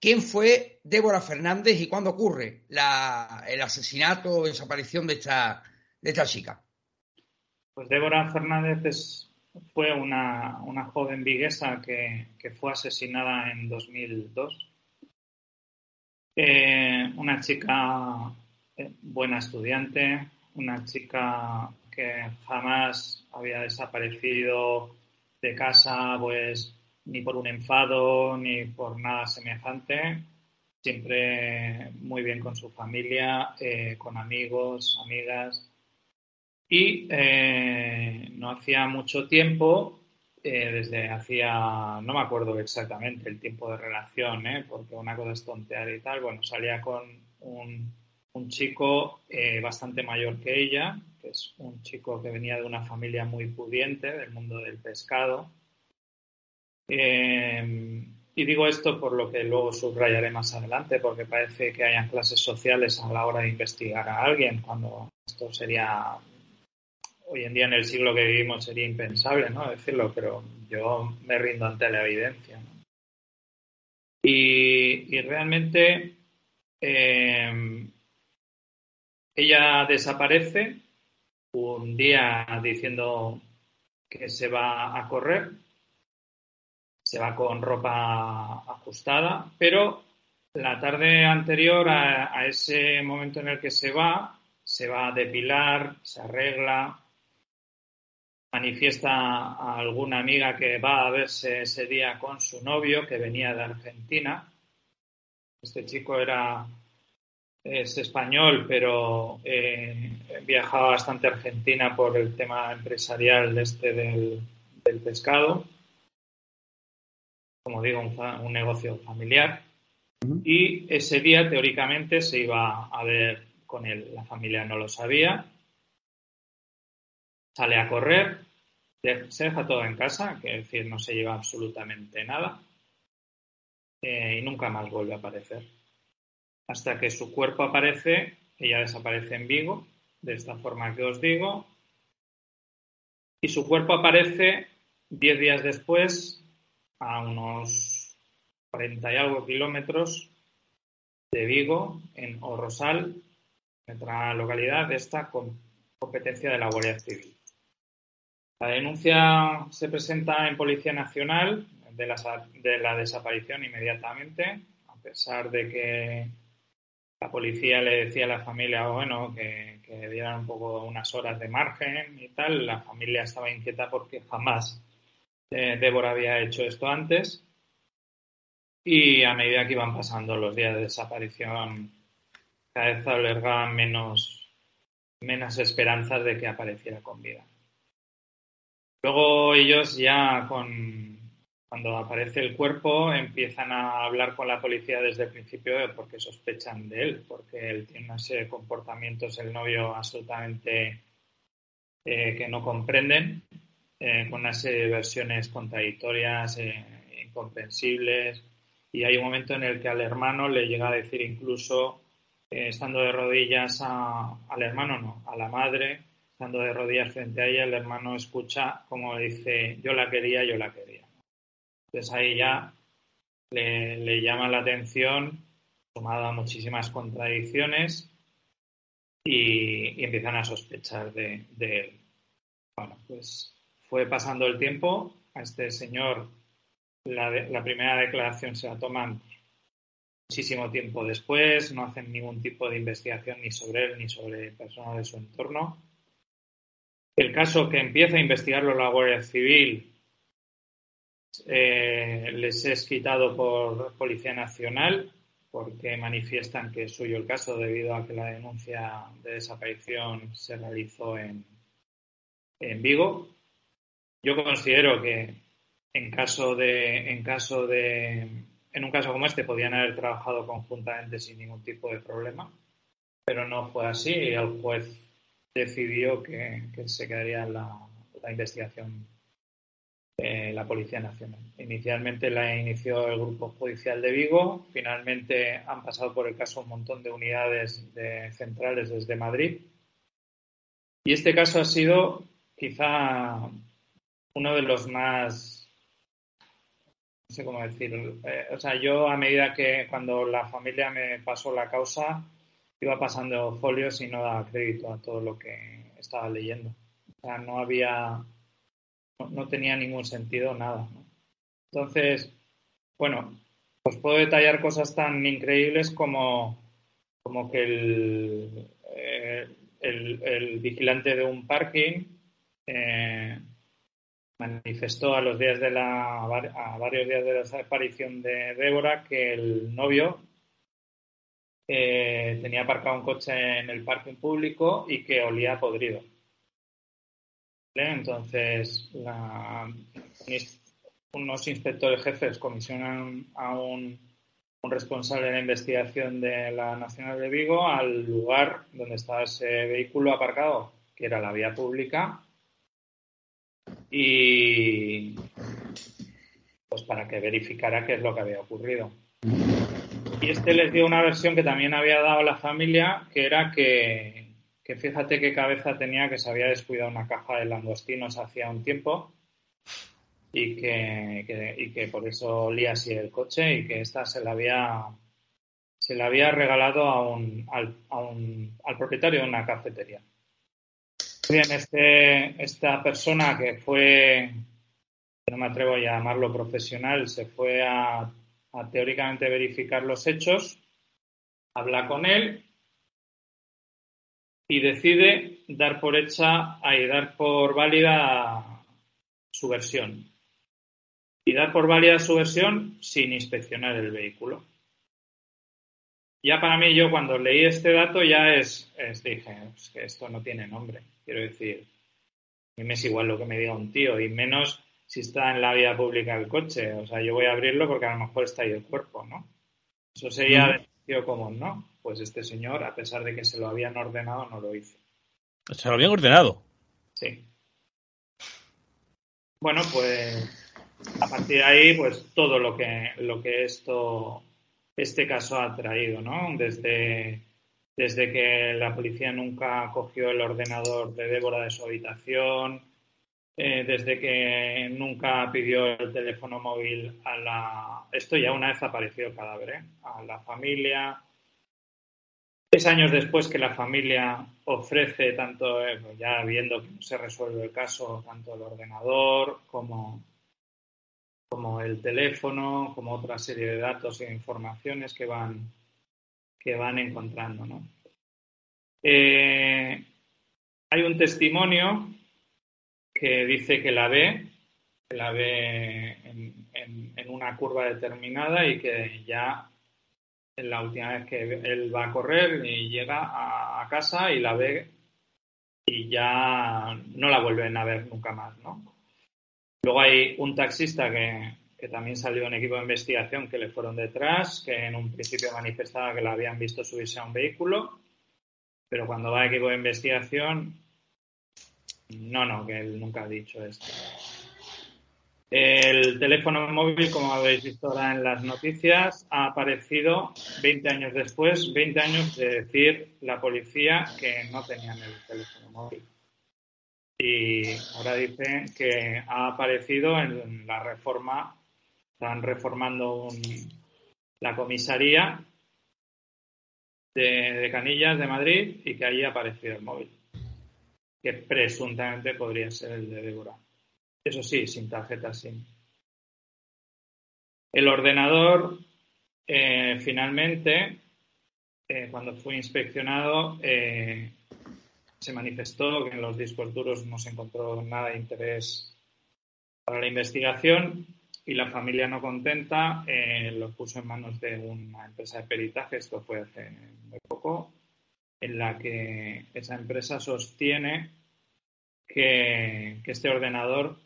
¿Quién fue Débora Fernández y cuándo ocurre el asesinato o desaparición de esta, de esta chica? Pues Débora Fernández fue una, joven viguesa que, fue asesinada en 2002. Eh, una chica eh, buena estudiante, una chica que jamás había desaparecido de casa, pues ni por un enfado, ni por nada semejante. Siempre muy bien con su familia, eh, con amigos, amigas. Y eh, no hacía mucho tiempo, eh, desde hacía, no me acuerdo exactamente el tiempo de relación, porque una cosa es tontear y tal, bueno, salía con un, un chico bastante mayor que ella, que es un chico que venía de una familia muy pudiente, del mundo del pescado, eh, y digo esto por lo que luego subrayaré más adelante, porque parece que hayan clases sociales a la hora de investigar a alguien, cuando esto sería, hoy en día en el siglo que vivimos sería impensable, ¿no? Decirlo, pero yo me rindo ante la evidencia. Y, realmente eh, ella desaparece un día diciendo que se va a correr se va con ropa ajustada, pero la tarde anterior a, ese momento en el que se va, se va a depilar, se arregla, manifiesta a alguna amiga que va a verse ese día con su novio que venía de Argentina. Este chico era es español, pero eh, viajaba bastante a Argentina por el tema empresarial este del pescado como digo, un, negocio familiar. Y ese día, teóricamente, se iba a ver con él. La familia no lo sabía. Sale a correr, se deja todo en casa, que es decir, no se lleva absolutamente nada. Eh, y nunca más vuelve a aparecer. Hasta que su cuerpo aparece, ella desaparece en Vigo, de esta forma que os digo. Y su cuerpo aparece diez días después a unos 40 y algo kilómetros de Vigo, en Orrosal, otra localidad de esta competencia de la Guardia Civil. La denuncia se presenta en Policía Nacional de la desaparición inmediatamente, a pesar de que la policía le decía a la familia, bueno, que, que dieran un poco unas horas de margen y tal, la familia estaba inquieta porque jamás eh, Débora había hecho esto antes y a medida que iban pasando los días de desaparición, cada vez albergaban menos, menos esperanzas de que apareciera con vida. Luego ellos ya con, cuando aparece el cuerpo empiezan a hablar con la policía desde el principio porque sospechan de él, porque él tiene unos comportamientos, el novio absolutamente eh, que no comprenden eh, con unas versiones contradictorias, eh, incomprensibles. Y hay un momento en el que al hermano le llega a decir incluso, eh, estando de rodillas al hermano, no, a la madre, estando de rodillas frente a ella, el hermano escucha como dice, yo la quería, yo la quería. Entonces ahí ya le, llama la atención, tomado a muchísimas contradicciones y, empiezan a sospechar de, él. Bueno, pues fue pasando el tiempo, a este señor la, primera declaración se la toman muchísimo tiempo después, no hacen ningún tipo de investigación ni sobre él ni sobre personas de su entorno. El caso que empieza a investigarlo la Guardia Civil eh, les es quitado por Policía Nacional porque manifiestan que es suyo el caso debido a que la denuncia de desaparición se realizó en, en Vigo. Yo considero que en caso de, en caso de, en un caso como este podían haber trabajado conjuntamente sin ningún tipo de problema, pero no fue así y el juez decidió que, se quedaría la, la investigación la Policía Nacional. Inicialmente la inició el Grupo Judicial de Vigo, finalmente han pasado por el caso un montón de unidades de centrales desde Madrid. Y este caso ha sido quizá uno de los más, no sé cómo decirlo, eh, o sea, yo a medida que cuando la familia me pasó la causa, iba pasando folios y no daba crédito a todo lo que estaba leyendo. O sea, no había no, tenía ningún sentido nada. Entonces, bueno, os puedo detallar cosas tan increíbles como, como que el, eh, el, vigilante de un parking eh, manifestó a los días de la a varios días de la desaparición de Débora que el novio eh, tenía aparcado un coche en el parking público y que olía podrido. Entonces, unos inspectores jefes comisionan a un, responsable de la investigación de la Nacional de Vigo al lugar donde estaba ese vehículo aparcado, que era la vía pública, y pues para que verificara qué es lo que había ocurrido. Y este les dio una versión que también había dado la familia, que era que que fíjate qué cabeza tenía que se había descuidado una caja de langostinos hacía un tiempo y que, y que por eso olía así el coche y que esta se la había se la había regalado a un, al, al propietario de una cafetería. Bien, este, esta persona que fue, no me atrevo a llamarlo profesional, se fue a teóricamente verificar los hechos, habla con él y decide dar por hecha y dar por válida su versión. Y dar por válida su versión sin inspeccionar el vehículo. Ya para mí, yo cuando leí este dato ya es, dije, es que esto no tiene nombre. Quiero decir, a mí me es igual lo que me diga un tío, y menos si está en la vía pública el coche. O sea, yo voy a abrirlo porque a lo mejor está ahí el cuerpo, ¿no? Eso sería de sentido común, ¿no? Pues este señor, a pesar de que se lo habían ordenado, no lo hizo. ¿Se lo habían ordenado? Sí. Bueno, pues a partir de ahí, pues todo lo que, lo que esto, este caso ha traído, ¿no? Desde, desde que la policía nunca cogió el ordenador de Débora de su habitación, eh, desde que nunca pidió el teléfono móvil a la... Esto ya una vez apareció el cadáver, ¿eh? A la familia, Tres años después que la familia ofrece, tanto eh, pues ya viendo que se resuelve el caso, tanto el ordenador como, como el teléfono, como otra serie de datos e informaciones que van, que van encontrando. ¿no? Eh, hay un testimonio que dice que la ve, la ve en una curva determinada y que ya la última vez que él va a correr y llega a, casa y la ve y ya no la vuelven a ver nunca más, ¿no? Luego hay un taxista que, también salió en equipo de investigación que le fueron detrás, que en un principio manifestaba que la habían visto subirse a un vehículo, pero cuando va a equipo de investigación, no, no, que él nunca ha dicho esto. El teléfono móvil, como habéis visto ahora en las noticias, ha aparecido 20 años después, 20 años de decir la policía que no tenían el teléfono móvil. Y ahora dicen que ha aparecido en la reforma, están reformando la comisaría de, de Canillas de Madrid y que allí ha aparecido el móvil, que presuntamente podría ser el de Débora. Eso sí, sin tarjeta SIM. El ordenador, eh, finalmente, eh, cuando fue inspeccionado, eh, se manifestó que en los discos duros no se encontró nada de interés para la investigación y la familia no contenta lo puso en manos de una empresa de peritaje, esto fue hace muy poco, en la que esa empresa sostiene que, este ordenador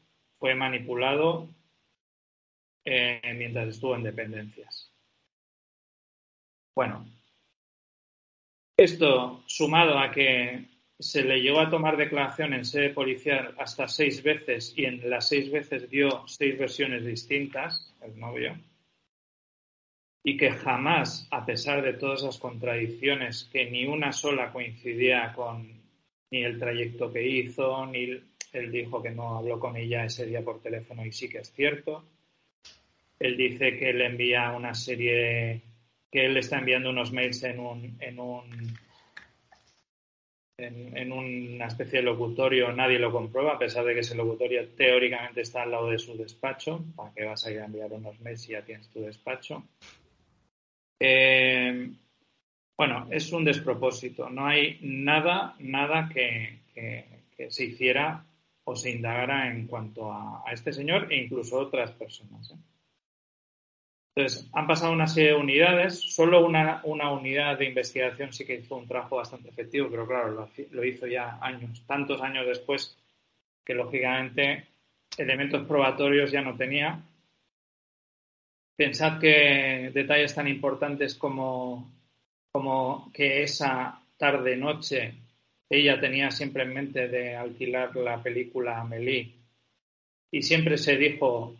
fue manipulado eh, mientras estuvo en dependencias. Bueno, esto sumado a que se le llegó a tomar declaración en sede policial hasta seis veces y en las seis veces dio seis versiones distintas, el novio, y que jamás, a pesar de todas esas contradicciones, que ni una sola coincidía con ni el trayecto que hizo, ni él dijo que no habló con ella ese día por teléfono y sí que es cierto. Él dice que le envía una serie, que él está enviando unos mails en un, en un en, una especie de locutorio nadie lo comprueba, a pesar de que ese locutorio teóricamente está al lado de su despacho. ¿Para qué vas a ir a enviar unos mails si ya tienes tu despacho? Eh, bueno, es un despropósito. No hay nada, nada que, se hiciera o se indagara en cuanto a, este señor e incluso otras personas. ¿eh? Entonces, han pasado una serie de unidades, solo una, unidad de investigación sí que hizo un trabajo bastante efectivo, pero claro, lo, hizo ya años, tantos años después, que lógicamente elementos probatorios ya no tenía. Pensad que detalles tan importantes como, como que esa tarde-noche ella tenía siempre en mente de alquilar la película Amélie y siempre se dijo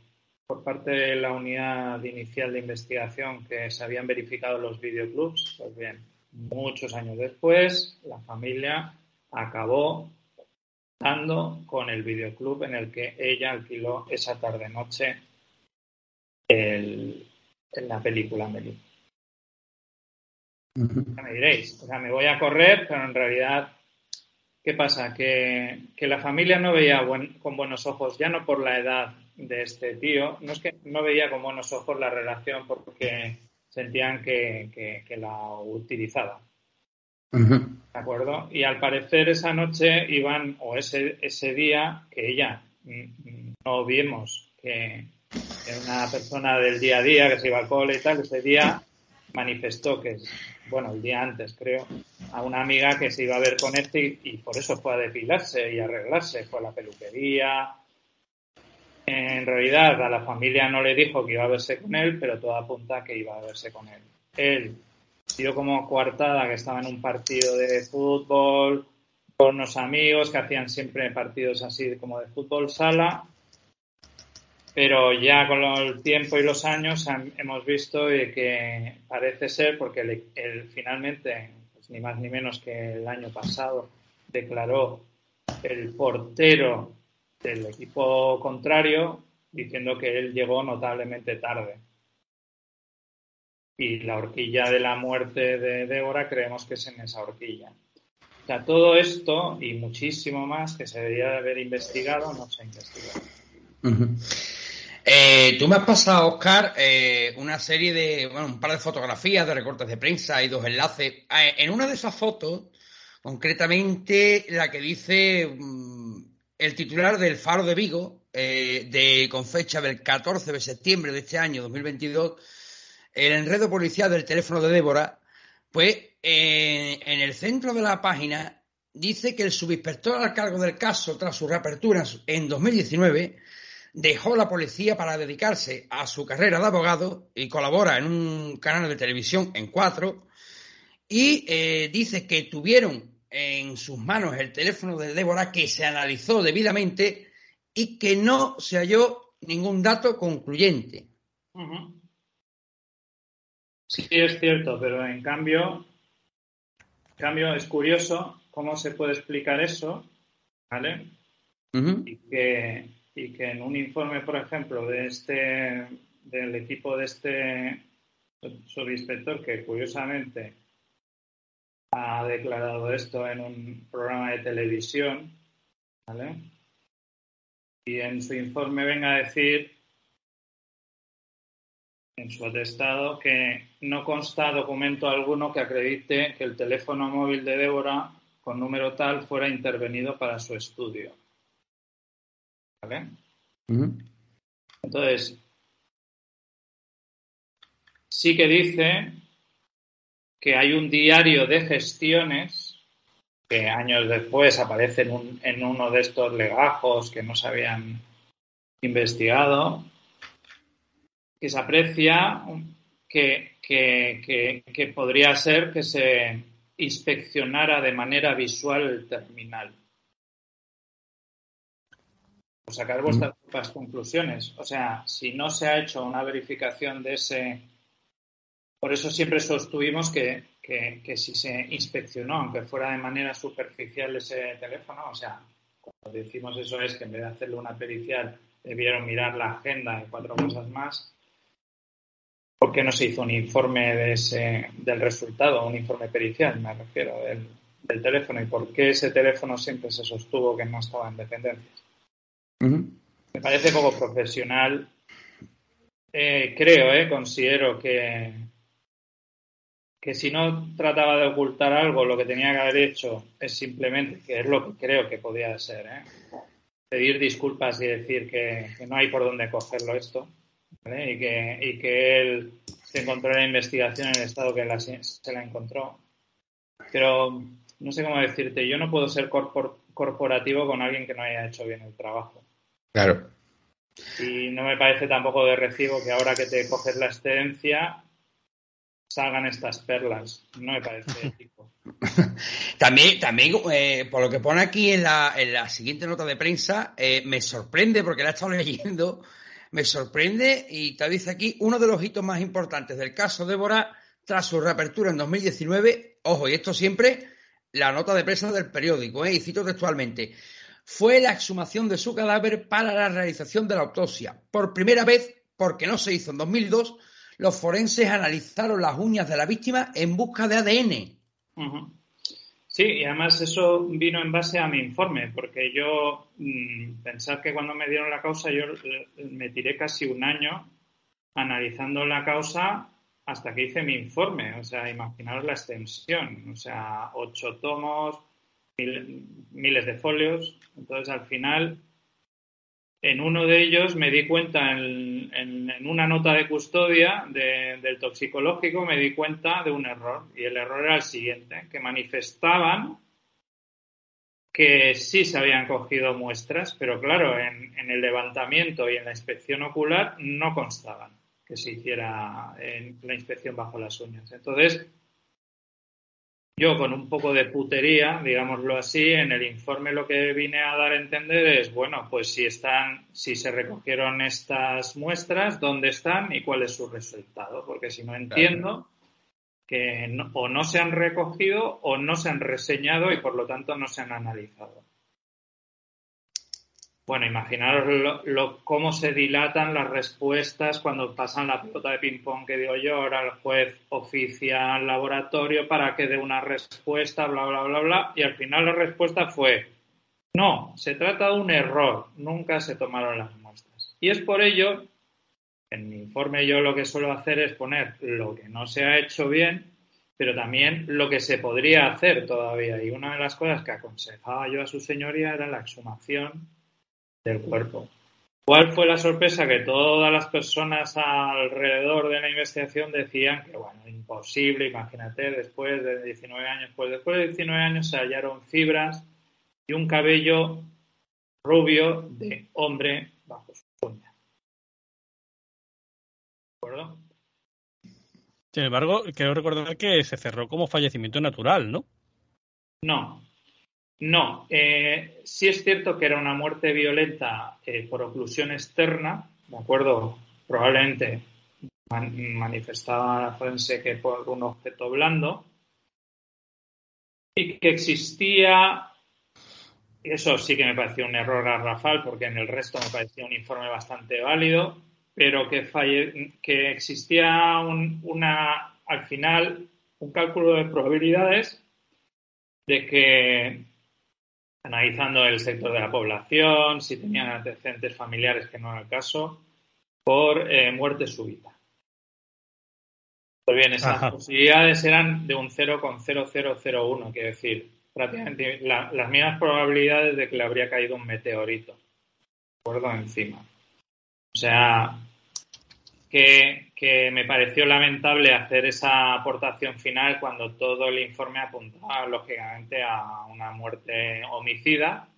por parte de la unidad inicial de investigación que se habían verificado los videoclubs. Pues bien, muchos años después, la familia acabó dando con el videoclub en el que ella alquiló esa tarde-noche en la película Meli. me diréis, o sea, me voy a correr, pero en realidad, ¿qué pasa? Que, la familia no veía con buenos ojos, ya no por la edad de este tío, no es que no veía con buenos ojos la relación porque sentían que, la utilizaba. ¿De acuerdo? Y al parecer esa noche iban, o ese, ese día, que ella mm, no vimos que era una persona del día a día que se iba al cole y tal, ese día manifestó que, bueno, el día antes creo, a una amiga que se iba a ver con este y, por eso fue a depilarse y arreglarse, fue a la peluquería, en realidad a la familia no le dijo que iba a verse con él, pero todo apunta que iba a verse con él. Él dio como coartada que estaba en un partido de fútbol con unos amigos que hacían siempre partidos así como de fútbol sala, pero ya con el tiempo y los años hemos visto que parece ser, porque él, finalmente, pues ni más ni menos que el año pasado, declaró el portero del equipo contrario diciendo que él llegó notablemente tarde. Y la horquilla de la muerte de Débora creemos que es en esa horquilla. O sea, todo esto y muchísimo más que se debería de haber investigado no se ha investigado. Eh, tú me has pasado, Oscar, eh, una serie de, bueno, un par de fotografías, de recortes de prensa y dos enlaces. Eh, en una de esas fotos, concretamente la que dice mm, el titular del Faro de Vigo, de, con fecha del 14 de septiembre de este año 2022, el enredo policial del teléfono de Débora, pues en el centro de la página dice que el subinspector al cargo del caso, tras su reapertura en 2019, dejó la policía para dedicarse a su carrera de abogado y colabora en un canal de televisión en cuatro y eh, dice que tuvieron en sus manos el teléfono de Débora que se analizó debidamente y que no se halló ningún dato concluyente. Sí, es cierto, pero en cambio, en cambio es curioso cómo se puede explicar eso, ¿vale? y, que, y que en un informe, por ejemplo, de este del equipo de este subinspector, que curiosamente ha declarado esto en un programa de televisión, ¿vale? Y en su informe venga a decir, en su atestado, que no consta documento alguno que acredite que el teléfono móvil de Débora con número tal fuera intervenido para su estudio. ¿Vale? Entonces, sí que dice que hay un diario de gestiones que años después aparece en, en uno de estos legajos que no se habían investigado, que se aprecia que, que, podría ser que se inspeccionara de manera visual el terminal. Sacar vuestras mm. conclusiones. O sea, si no se ha hecho una verificación de ese. Por eso siempre sostuvimos que, que, si se inspeccionó, aunque fuera de manera superficial ese teléfono, o sea, cuando decimos eso es que en vez de hacerle una pericial debieron mirar la agenda y cuatro cosas más, ¿Por qué no se hizo un informe de ese, del resultado, un informe pericial, me refiero, del, teléfono? ¿Y por qué ese teléfono siempre se sostuvo que no estaba en dependencias? Me parece poco profesional. Eh, creo, eh, considero que, que si no trataba de ocultar algo, lo que tenía que haber hecho es simplemente, que es lo que creo que podía ser, eh, pedir disculpas y decir que no hay por dónde cogerlo esto y, que, y que él se encontró en la investigación en el estado que se la encontró. Pero no sé cómo decirte, yo no puedo ser corporativo con alguien que no haya hecho bien el trabajo. Claro. Y no me parece tampoco de recibo que ahora que te coges la excedencia salgan estas perlas. No me parece ético. también, también eh, por lo que pone aquí en la, en la siguiente nota de prensa, eh, me sorprende porque la he estado leyendo me sorprende y te dice aquí uno de los hitos más importantes del caso Débora tras su reapertura en 2019. Ojo, y esto siempre la nota de prensa del periódico, ¿eh? y cito textualmente. Fue la exhumación de su cadáver para la realización de la autopsia. Por primera vez, porque no se hizo en 2002, los forenses analizaron las uñas de la víctima en busca de ADN. Sí, y además eso vino en base a mi informe, porque yo mmm, que cuando me dieron la causa yo eh, me tiré casi un año analizando la causa hasta que hice mi informe. O sea, imaginaros la extensión, o sea, ocho tomos, miles de folios. Entonces, al final, en uno de ellos me di cuenta, en, una nota de custodia del toxicológico, me di cuenta de un error. Y el error era el siguiente, que manifestaban que sí se habían cogido muestras, pero claro, en, el levantamiento y en la inspección ocular no constaban que se hiciera la inspección bajo las uñas. Entonces, yo con un poco de putería, digámoslo así, en el informe lo que vine a dar a entender es, bueno, pues si están, si se recogieron estas muestras, dónde están y cuál es su resultado, porque si no entiendo que o no se han recogido o no se han reseñado y por lo tanto no se han analizado. Bueno, imaginaros lo, cómo se dilatan las respuestas cuando pasan la pelota de ping-pong que digo yo, ahora el juez oficia al laboratorio para que dé una respuesta, bla, bla, bla, bla, y al final la respuesta fue, no, se trata de un error, nunca se tomaron las muestras. Y es por ello, en mi informe yo lo que suelo hacer es poner lo que no se ha hecho bien, pero también lo que se podría hacer todavía. Y una de las cosas que aconsejaba yo a su señoría era la exhumación del cuerpo. ¿Cuál fue la sorpresa? Que todas las personas alrededor de la investigación decían que, bueno, imposible, imagínate, después de 19 años, pues después de 19 años se hallaron fibras y un cabello rubio de hombre bajo su uña. ¿De acuerdo? Sin embargo, quiero recordar que se cerró como fallecimiento natural, ¿no? No, no, eh, sí es cierto que era una muerte violenta eh, por oclusión externa, ¿de acuerdo? Probablemente manifestaba la forense que por un objeto blando y que existía, eso sí que me pareció un error a Rafael porque en el resto me parecía un informe bastante válido, pero que, que existía una, al final, un cálculo de probabilidades de que analizando el sector de la población, si tenían antecedentes familiares, que no era el caso, por eh, muerte súbita. Pues bien, esas posibilidades eran de un 0,0001, quiere decir, prácticamente las mismas probabilidades de que le habría caído un meteorito, ¿de acuerdo? Encima. O sea, que, que, me pareció lamentable hacer esa aportación final cuando todo el informe apuntaba, lógicamente, a una muerte homicida,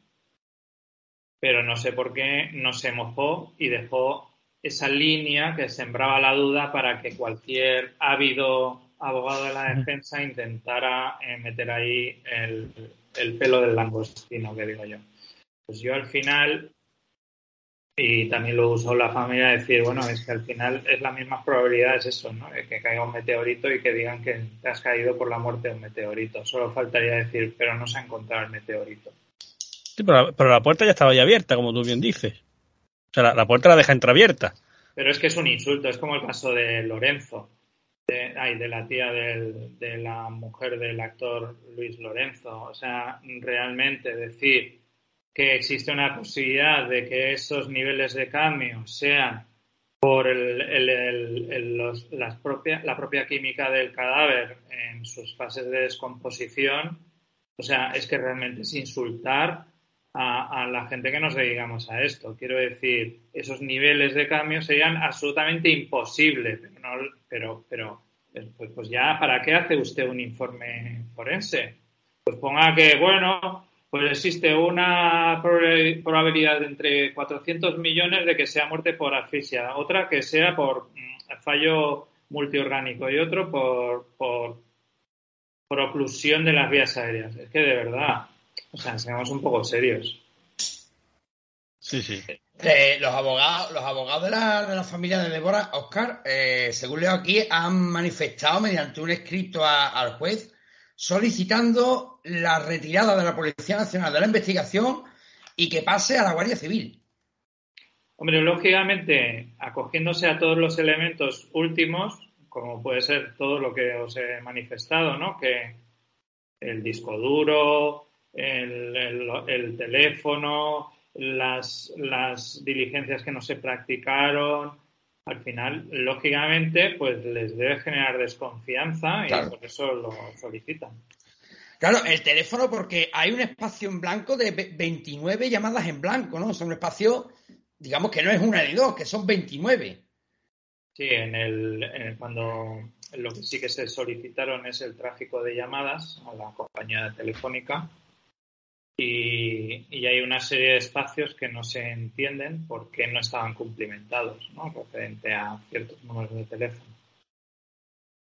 pero no sé por qué no se mojó y dejó esa línea que sembraba la duda para que cualquier ávido abogado de la defensa intentara eh, meter ahí el, el, pelo del langostino, que digo yo. Pues yo al final, y también lo usó la familia, decir, bueno, es que al final es la misma probabilidad, es eso, ¿no? Que caiga un meteorito y que digan que te has caído por la muerte de un meteorito. Solo faltaría decir, pero no se ha encontrado el meteorito. Sí, pero, la puerta ya estaba ya abierta, como tú bien dices. O sea, la, puerta la deja entreabierta. Pero es que es un insulto, es como el caso de Lorenzo, de, ay, de la tía del, de la mujer del actor Luis Lorenzo. O sea, realmente decir que existe una posibilidad de que esos niveles de cambio sean por el, el, los, las propia, la propia química del cadáver en sus fases de descomposición, o sea, es que realmente es insultar a, la gente que nos dedicamos a esto. Quiero decir, esos niveles de cambio serían absolutamente imposibles, pero, pero, pero pues, pues ya, ¿para qué hace usted un informe forense? Pues ponga que, bueno, pues existe una probabilidad de entre 400 millones de que sea muerte por asfixia, otra que sea por mm, fallo multiorgánico y otro por, por, por oclusión de las vías aéreas. Es que de verdad, o sea, seamos un poco serios. Sí, sí. Eh, los abogados, los abogados de la, de la familia de Débora, Oscar, eh, según leo aquí, han manifestado mediante un escrito al juez solicitando la retirada de la Policía Nacional de la investigación y que pase a la Guardia Civil. Hombre, lógicamente, acogiéndose a todos los elementos últimos, como puede ser todo lo que os he manifestado, ¿no? Que el disco duro, el, teléfono, las, las diligencias que no se practicaron, al final, lógicamente, pues les debe generar desconfianza y por eso lo solicitan. Claro, el teléfono porque hay un espacio en blanco de 29 llamadas en blanco, ¿no? Son un espacio, digamos que no es una ni dos, que son 29. Sí, en el, en cuando lo que sí que se solicitaron es el tráfico de llamadas a la compañía telefónica y, hay una serie de espacios que no se entienden porque no estaban cumplimentados, ¿no? Referente a ciertos números de teléfono.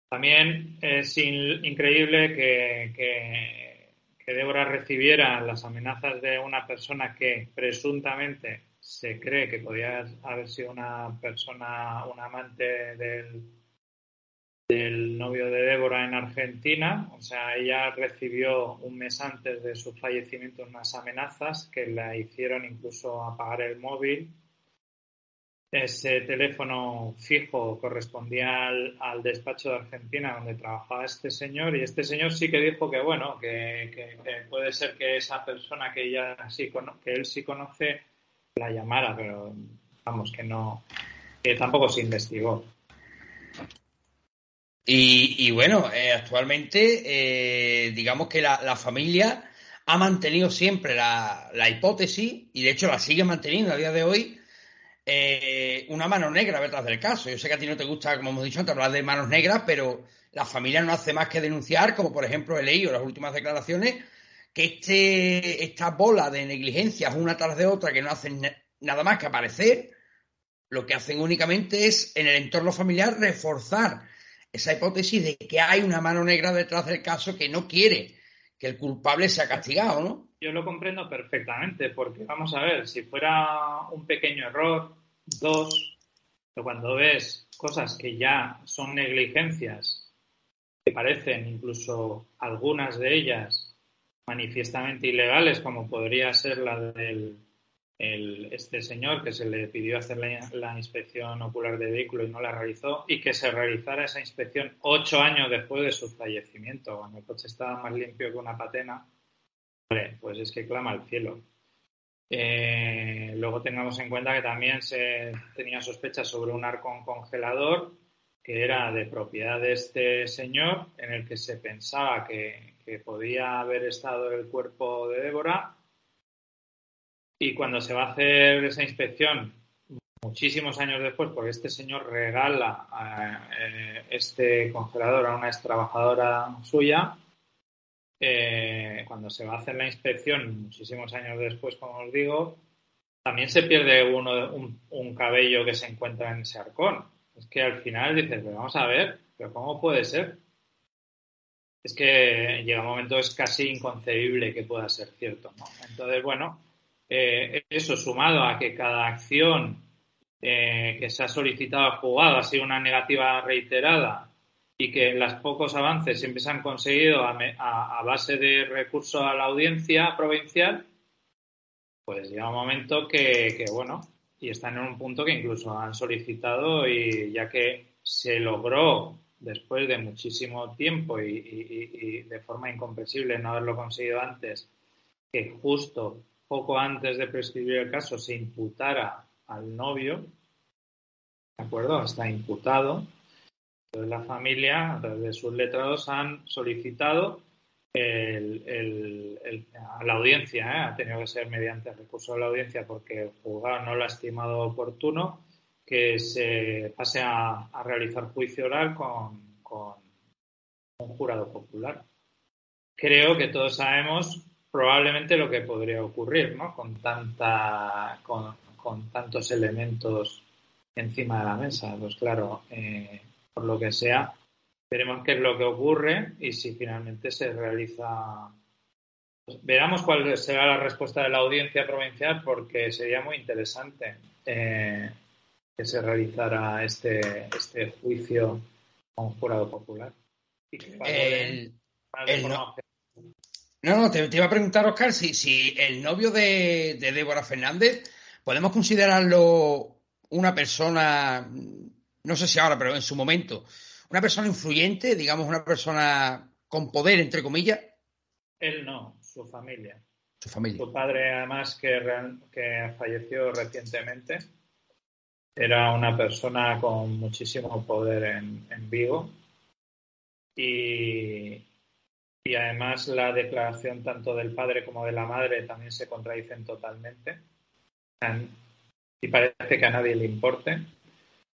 También es increíble que, que, Débora recibiera las amenazas de una persona que presuntamente se cree que podía haber sido una persona, un amante del, del novio de Débora en Argentina. O sea, ella recibió un mes antes de su fallecimiento unas amenazas que la hicieron incluso apagar el móvil. Ese teléfono fijo correspondía al, despacho de Argentina donde trabajaba este señor y este señor sí que dijo que bueno, que, puede ser que esa persona que ella sí que él sí conoce la llamara, pero vamos que no, que tampoco se investigó. Y, bueno, eh, actualmente eh, digamos que la, familia ha mantenido siempre la, hipótesis, y de hecho la sigue manteniendo a día de hoy, eh, una mano negra detrás del caso. Yo sé que a ti no te gusta, como hemos dicho antes, hablar de manos negras, pero la familia no hace más que denunciar, como por ejemplo he leído las últimas declaraciones, que este, esta bola de negligencias una tras de otra que no hacen nada más que aparecer, lo que hacen únicamente es en el entorno familiar reforzar esa hipótesis de que hay una mano negra detrás del caso que no quiere que el culpable sea castigado, ¿no? Yo lo comprendo perfectamente, porque vamos a ver, si fuera un pequeño error, dos, cuando ves cosas que ya son negligencias, que parecen incluso algunas de ellas manifiestamente ilegales, como podría ser la del este señor que se le pidió hacer la, inspección ocular de vehículo y no la realizó y que se realizara esa inspección ocho años después de su fallecimiento, cuando el coche estaba más limpio que una patena, pues es que clama al cielo. Eh, luego tengamos en cuenta que también se tenía sospechas sobre un arco congelador que era de propiedad de este señor, en el que se pensaba que, podía haber estado el cuerpo de Débora. Y cuando se va a hacer esa inspección muchísimos años después, porque este señor regala eh, este congelador a una ex trabajadora suya, eh, cuando se va a hacer la inspección, muchísimos años después, como os digo, también se pierde uno, un, cabello que se encuentra en ese arcón. Es que al final dices, pero vamos a ver, pero ¿cómo puede ser? Es que llega un momento, es casi inconcebible que pueda ser cierto, ¿no? Entonces, bueno, eh, eso sumado a que cada acción eh, que se ha solicitado jugado ha sido una negativa reiterada y que los pocos avances siempre se han conseguido a, base de recurso a la audiencia provincial, pues llega un momento que, bueno, y están en un punto que incluso han solicitado y ya que se logró después de muchísimo tiempo y, y de forma incomprensible no haberlo conseguido antes, que justo poco antes de prescribir el caso se imputara al novio, ¿de acuerdo? Está imputado. Entonces la familia, a través de sus letrados, han solicitado a la audiencia, ¿eh? ha tenido que ser mediante recurso de la audiencia porque el juzgado no lo ha estimado oportuno, que se pase a, realizar juicio oral con, con un jurado popular. Creo que todos sabemos probablemente lo que podría ocurrir, ¿no? Con tanta, con, tantos elementos encima de la mesa. Pues claro, eh, por lo que sea, veremos qué es lo que ocurre y si finalmente se realiza. Pues veramos cuál será la respuesta de la audiencia provincial, porque sería muy interesante eh, que se realizara este, este juicio con jurado popular. el, no, no, te, iba a preguntar, Oscar, si, si el novio de, Débora Fernández, podemos considerarlo una persona, no sé si ahora, pero en su momento, una persona influyente, digamos, una persona con poder, entre comillas. Él no, su familia. Su familia. Su padre, además, que, que falleció recientemente, era una persona con muchísimo poder en, en Vigo. Y, y además la declaración tanto del padre como de la madre también se contradicen totalmente y parece que a nadie le importe.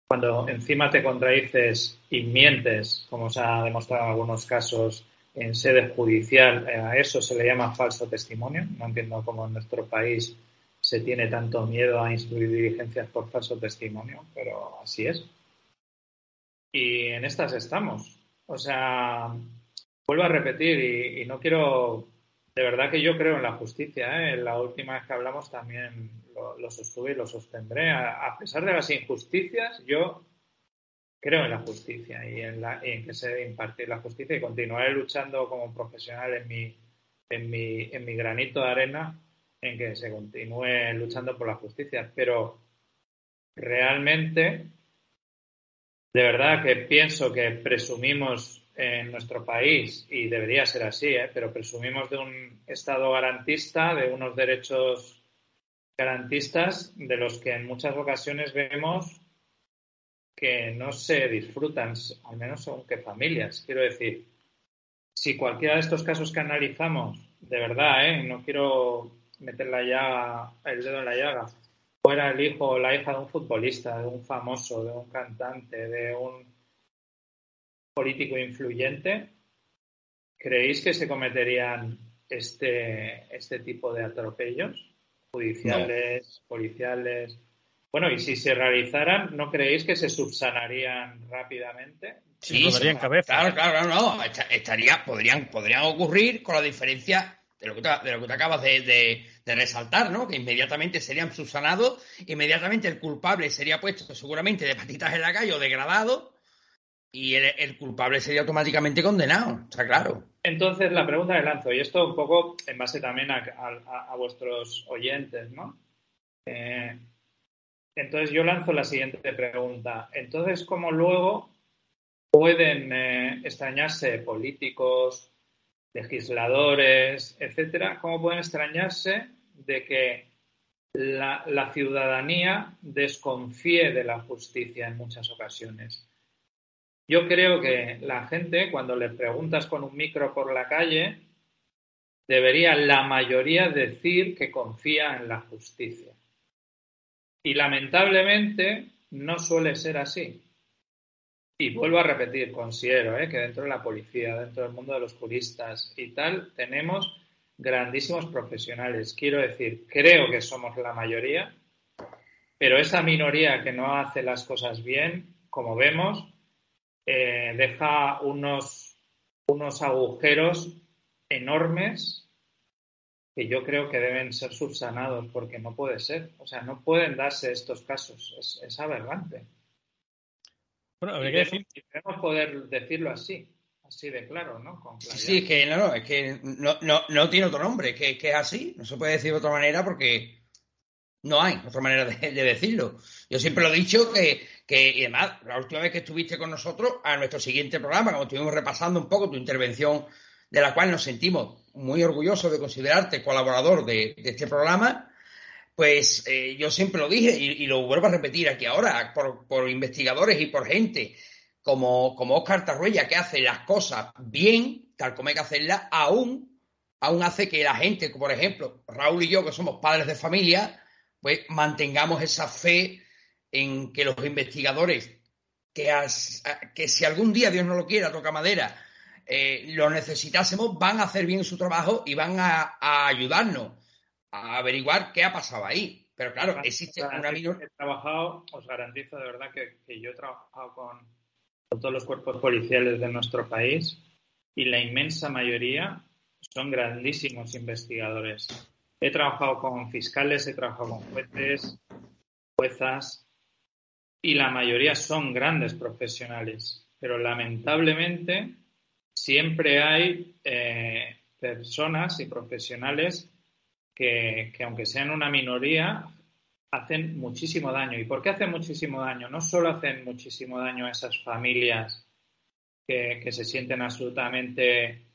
Cuando encima te contradices y mientes, como se ha demostrado en algunos casos en sede judicial, eh, a eso se le llama falso testimonio. No entiendo cómo en nuestro país se tiene tanto miedo a instruir diligencias por falso testimonio, pero así es. Y en estas estamos. O sea, vuelvo a repetir y, no quiero, de verdad que yo creo en la justicia. ¿eh? La última vez que hablamos también lo, sostuve y lo sostendré. A, pesar de las injusticias, yo creo en la justicia y en, la, en que se debe impartir la justicia y continuaré luchando como profesional en mi, en mi, en mi granito de arena en que se continúe luchando por la justicia. Pero realmente, de verdad que pienso que presumimos en nuestro país, y debería ser así, ¿eh? pero presumimos de un Estado garantista, de unos derechos garantistas, de los que en muchas ocasiones vemos que no se disfrutan, al menos según qué familias. Quiero decir, si cualquiera de estos casos que analizamos, de verdad, ¿eh? no quiero meter la el dedo en la llaga, fuera el hijo o la hija de un futbolista, de un famoso, de un cantante, de un político influyente, ¿creéis que se cometerían este, este tipo de atropellos judiciales, policiales? Bueno, y si se realizaran, ¿no creéis que se subsanarían rápidamente? Sí, cabeza. Claro, claro, no, estaría, podrían, podrían ocurrir con la diferencia de lo que te, de lo que te acabas de, de, resaltar, ¿no? Que inmediatamente serían subsanados, inmediatamente el culpable sería puesto seguramente de patitas en la calle o degradado, y el, culpable sería automáticamente condenado, está claro. Entonces, la pregunta que lanzo, y esto un poco en base también a, vuestros oyentes, ¿no? Eh, entonces, yo lanzo la siguiente pregunta. Entonces, ¿cómo luego pueden eh, extrañarse políticos, legisladores, etcétera? ¿Cómo pueden extrañarse de que la ciudadanía desconfíe de la justicia en muchas ocasiones? Yo creo que la gente, cuando le preguntas con un micro por la calle, debería la mayoría decir que confía en la justicia. Y lamentablemente no suele ser así. Y vuelvo a repetir, considero ¿eh? que dentro de la policía, dentro del mundo de los juristas y tal, tenemos grandísimos profesionales. Quiero decir, creo que somos la mayoría, pero esa minoría que no hace las cosas bien, como vemos, eh, deja unos, unos agujeros enormes que yo creo que deben ser subsanados porque no puede ser. O sea, no pueden darse estos casos. Es, es aberrante. Bueno, habría que decir. Debemos poder decirlo así, así de claro, ¿no? sí, es que no, no, es que no, no, no tiene otro nombre, que, que es así. No se puede decir de otra manera porque no hay otra manera de, decirlo. Yo siempre lo he dicho que, que, y además, la última vez que estuviste con nosotros, a nuestro siguiente programa, como estuvimos repasando un poco tu intervención de la cual nos sentimos muy orgullosos de considerarte colaborador de, este programa, pues eh, yo siempre lo dije y, lo vuelvo a repetir aquí ahora, por, investigadores y por gente como, como Oscar Tarruella, que hace las cosas bien, tal como hay que hacerlas, aún, aún hace que la gente, por ejemplo, Raúl y yo, que somos padres de familia, pues mantengamos esa fe en que los investigadores, que, que si algún día Dios no lo quiera, toca madera, eh, lo necesitásemos, van a hacer bien su trabajo y van a, ayudarnos a averiguar qué ha pasado ahí. Pero claro, existe una He trabajado, os garantizo de verdad que, yo he trabajado con, todos los cuerpos policiales de nuestro país y la inmensa mayoría son grandísimos investigadores. He trabajado con fiscales, he trabajado con jueces, juezas y la mayoría son grandes profesionales. Pero lamentablemente siempre hay eh, personas y profesionales que, aunque sean una minoría, hacen muchísimo daño. ¿Y por qué hacen muchísimo daño? No solo hacen muchísimo daño a esas familias que, se sienten absolutamente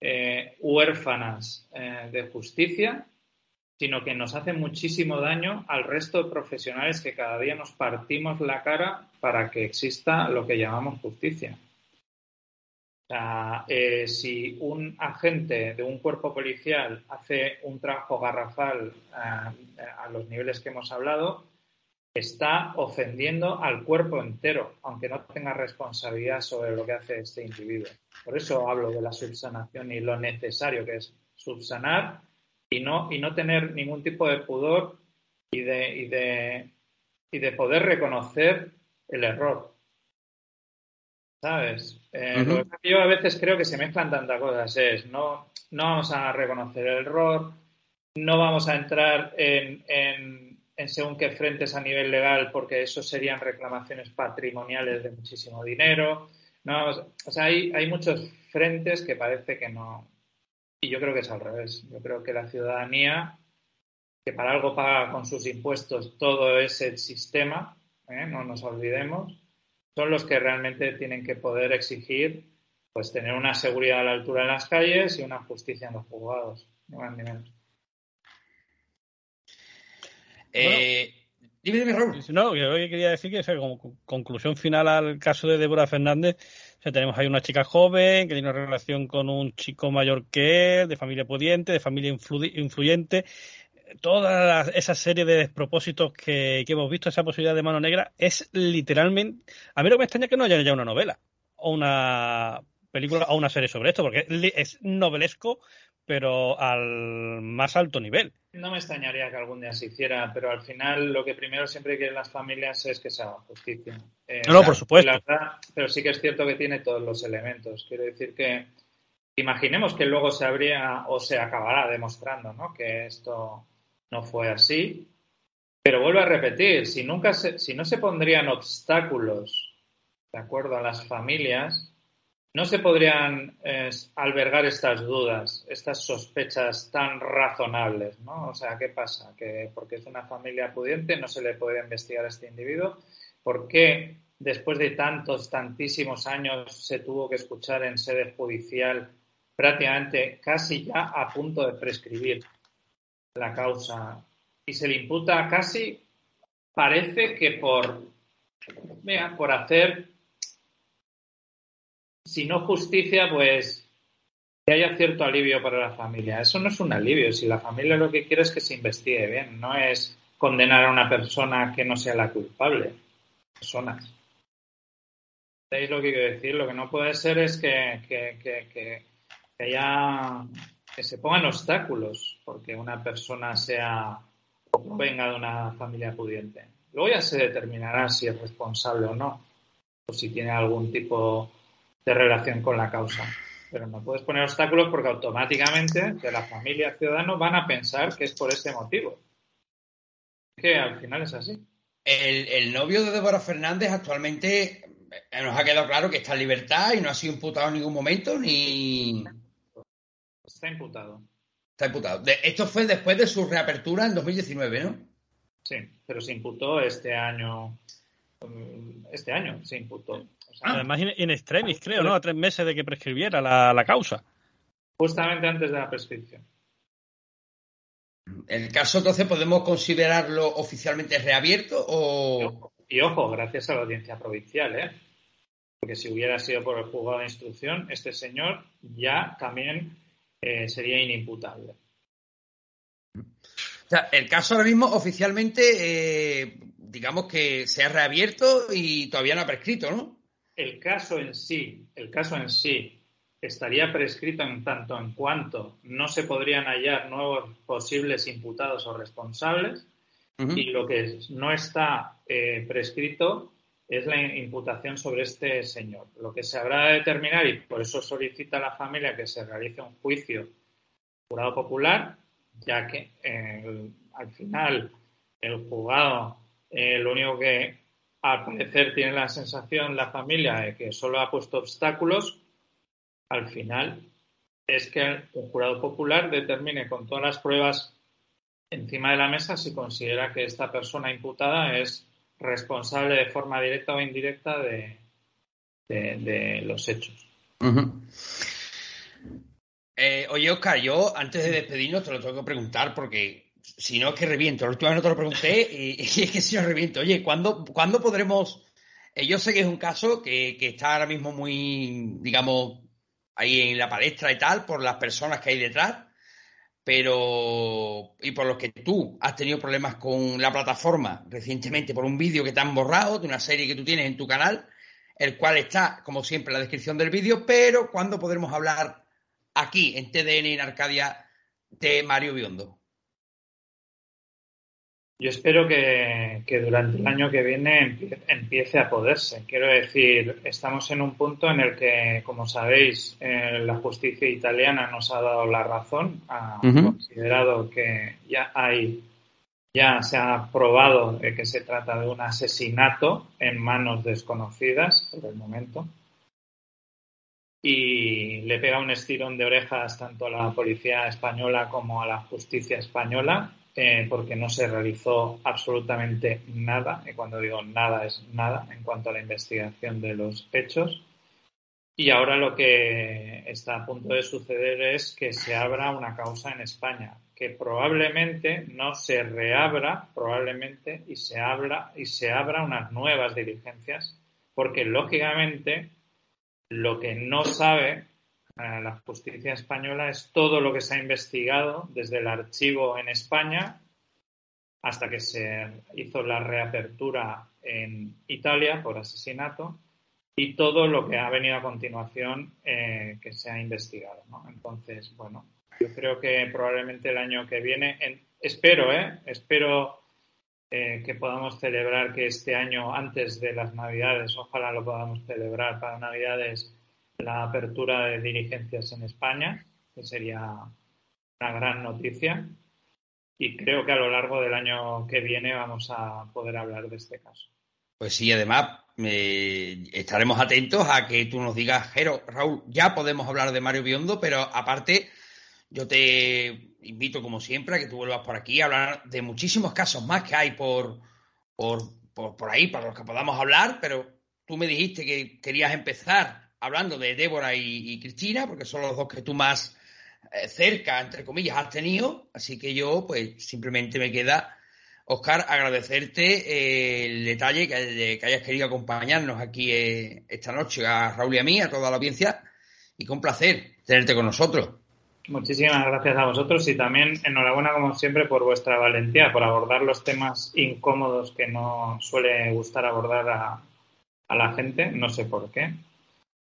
eh, huérfanas eh, de justicia, sino que nos hacen muchísimo daño al resto de profesionales que cada día nos partimos la cara para que exista lo que llamamos justicia. O sea, eh, si un agente de un cuerpo policial hace un trabajo garrafal eh, a los niveles que hemos hablado, está ofendiendo al cuerpo entero, aunque no tenga responsabilidad sobre lo que hace este individuo. Por eso hablo de la subsanación y lo necesario que es subsanar y no, y no tener ningún tipo de pudor y de, y de, y de poder reconocer el error. ¿Sabes? Eh, yo a veces creo que se mezclan tantas cosas. Es, no, no vamos a reconocer el error, no vamos a entrar en, en, según qué frentes a nivel legal, porque eso serían reclamaciones patrimoniales de muchísimo dinero. No, o sea, hay, hay muchos frentes que parece que no. Y yo creo que es al revés. Yo creo que la ciudadanía, que para algo paga con sus impuestos todo ese sistema, ¿eh? no nos olvidemos, son los que realmente tienen que poder exigir pues tener una seguridad a la altura en las calles y una justicia en los juzgados, ni más ni menos. Eh, dime, dime, Raúl. No, yo quería decir que como conclusión final al caso de Débora Fernández, tenemos ahí una chica joven que tiene una relación con un chico mayor que él, de familia pudiente, de familia influyente, toda esa serie de despropósitos que, hemos visto, esa posibilidad de mano negra, es literalmente. A mí lo que me extraña es que no haya ya una novela o una película o una serie sobre esto, porque es novelesco, pero al más alto nivel. No me extrañaría que algún día se hiciera, pero al final lo que primero siempre quieren las familias es que se haga justicia. Eh, no, por supuesto. pero sí que es cierto que tiene todos los elementos. Quiero decir que imaginemos que luego se habría o se acabará demostrando ¿no? que esto no fue así. Pero vuelvo a repetir, si, nunca si no se pondrían obstáculos de acuerdo a las familias, no se podrían albergar estas dudas, estas sospechas tan razonables, ¿no? O sea, ¿qué pasa? Que porque es una familia pudiente no se le puede investigar a este individuo. ¿Por qué después de tantos, tantísimos años se tuvo que escuchar en sede judicial prácticamente casi ya a punto de prescribir la causa y se le imputa casi, parece que por, mira, por hacer, si no justicia, pues que haya cierto alivio para la familia. Eso no es un alivio. Si la familia lo que quiere es que se investigue bien, no es condenar a una persona que no sea la culpable. Personas. ¿Sabéis lo que quiero decir? Lo que no puede ser es que, que, que, que, haya que se pongan obstáculos porque una persona sea venga de una familia pudiente. Luego ya se determinará si es responsable o no, o si tiene algún tipo de relación con la causa. Pero no puedes poner obstáculos porque automáticamente de la familia ciudadanos van a pensar que es por ese motivo. Que al final es así. El, el novio de Débora Fernández actualmente eh, nos ha quedado claro que está en libertad y no ha sido imputado en ningún momento ni. Está imputado. Está imputado. esto fue después de su reapertura en 2019, ¿no? Sí, pero se imputó este año. Mm, este año se imputó. Además, en extremis, creo, ¿no? A tres meses de que prescribiera la, la causa. Justamente antes de la prescripción. ¿El caso entonces podemos considerarlo oficialmente reabierto o...? Y ojo, gracias a la audiencia provincial, ¿eh? Porque si hubiera sido por el juzgado de instrucción, este señor ya también eh, sería inimputable. O sea, el caso ahora mismo oficialmente, eh, digamos que se ha reabierto y todavía no ha prescrito, ¿no? El caso en sí, el caso en sí estaría prescrito en tanto en cuanto no se podrían hallar nuevos posibles imputados o responsables y lo que no está eh, prescrito es la imputación sobre este señor. Lo que se habrá de determinar, y por eso solicita a la familia que se realice un juicio jurado popular, ya que eh, al final el juzgado eh, lo único que al parecer tiene la sensación la familia de que solo ha puesto obstáculos, al final es que un jurado popular determine con todas las pruebas encima de la mesa si considera que esta persona imputada es responsable de forma directa o indirecta de, los hechos. Eh, oye, Oscar, yo antes de despedirnos te lo tengo que preguntar porque si no es que reviento. La última vez no te lo pregunté y, es que si no reviento. Oye, ¿cuándo, ¿cuándo podremos...? Eh, yo sé que es un caso que, que está ahora mismo muy, digamos, ahí en la palestra y tal por las personas que hay detrás pero y por los que tú has tenido problemas con la plataforma recientemente por un vídeo que te han borrado de una serie que tú tienes en tu canal, el cual está, como siempre, en la descripción del vídeo, pero ¿cuándo podremos hablar aquí en TDN en Arcadia de Mario Biondo? Yo espero que, durante el año que viene empiece a poderse. Quiero decir, estamos en un punto en el que, como sabéis, eh, la justicia italiana nos ha dado la razón, ha considerado que ya hay, ya se ha probado que se trata de un asesinato en manos desconocidas por el momento. Y le pega un estirón de orejas tanto a la policía española como a la justicia española eh, porque no se realizó absolutamente nada, y cuando digo nada es nada, en cuanto a la investigación de los hechos. Y ahora lo que está a punto de suceder es que se abra una causa en España, que probablemente no se reabra, probablemente, y se habla y se abra unas nuevas diligencias, porque lógicamente lo que no sabe la justicia española es todo lo que se ha investigado desde el archivo en España hasta que se hizo la reapertura en Italia por asesinato y todo lo que ha venido a continuación eh, que se ha investigado. Entonces, bueno, yo creo que probablemente el año que viene, espero, ¿eh? espero eh, que podamos celebrar que este año, antes de las Navidades, ojalá lo podamos celebrar para Navidades, la apertura de dirigencias en España, que sería una gran noticia. Y creo que a lo largo del año que viene vamos a poder hablar de este caso. Pues sí, además estaremos atentos a que tú nos digas, Jero, Raúl, ya podemos hablar de Mario Biondo, pero aparte yo te invito, como siempre, a que tú vuelvas por aquí a hablar de muchísimos casos más que hay por, por, por ahí, para los que podamos hablar, pero tú me dijiste que querías empezar hablando de Débora y, Cristina, porque son los dos que tú más eh, cerca, entre comillas, has tenido. Así que yo, pues, simplemente me queda, Oscar, agradecerte eh, el detalle que, hayas querido acompañarnos aquí eh, esta noche a Raúl y a mí, a toda la audiencia, y con placer tenerte con nosotros. Muchísimas gracias a vosotros y también enhorabuena como siempre por vuestra valentía, por abordar los temas incómodos que no suele gustar abordar a, a la gente, no sé por qué,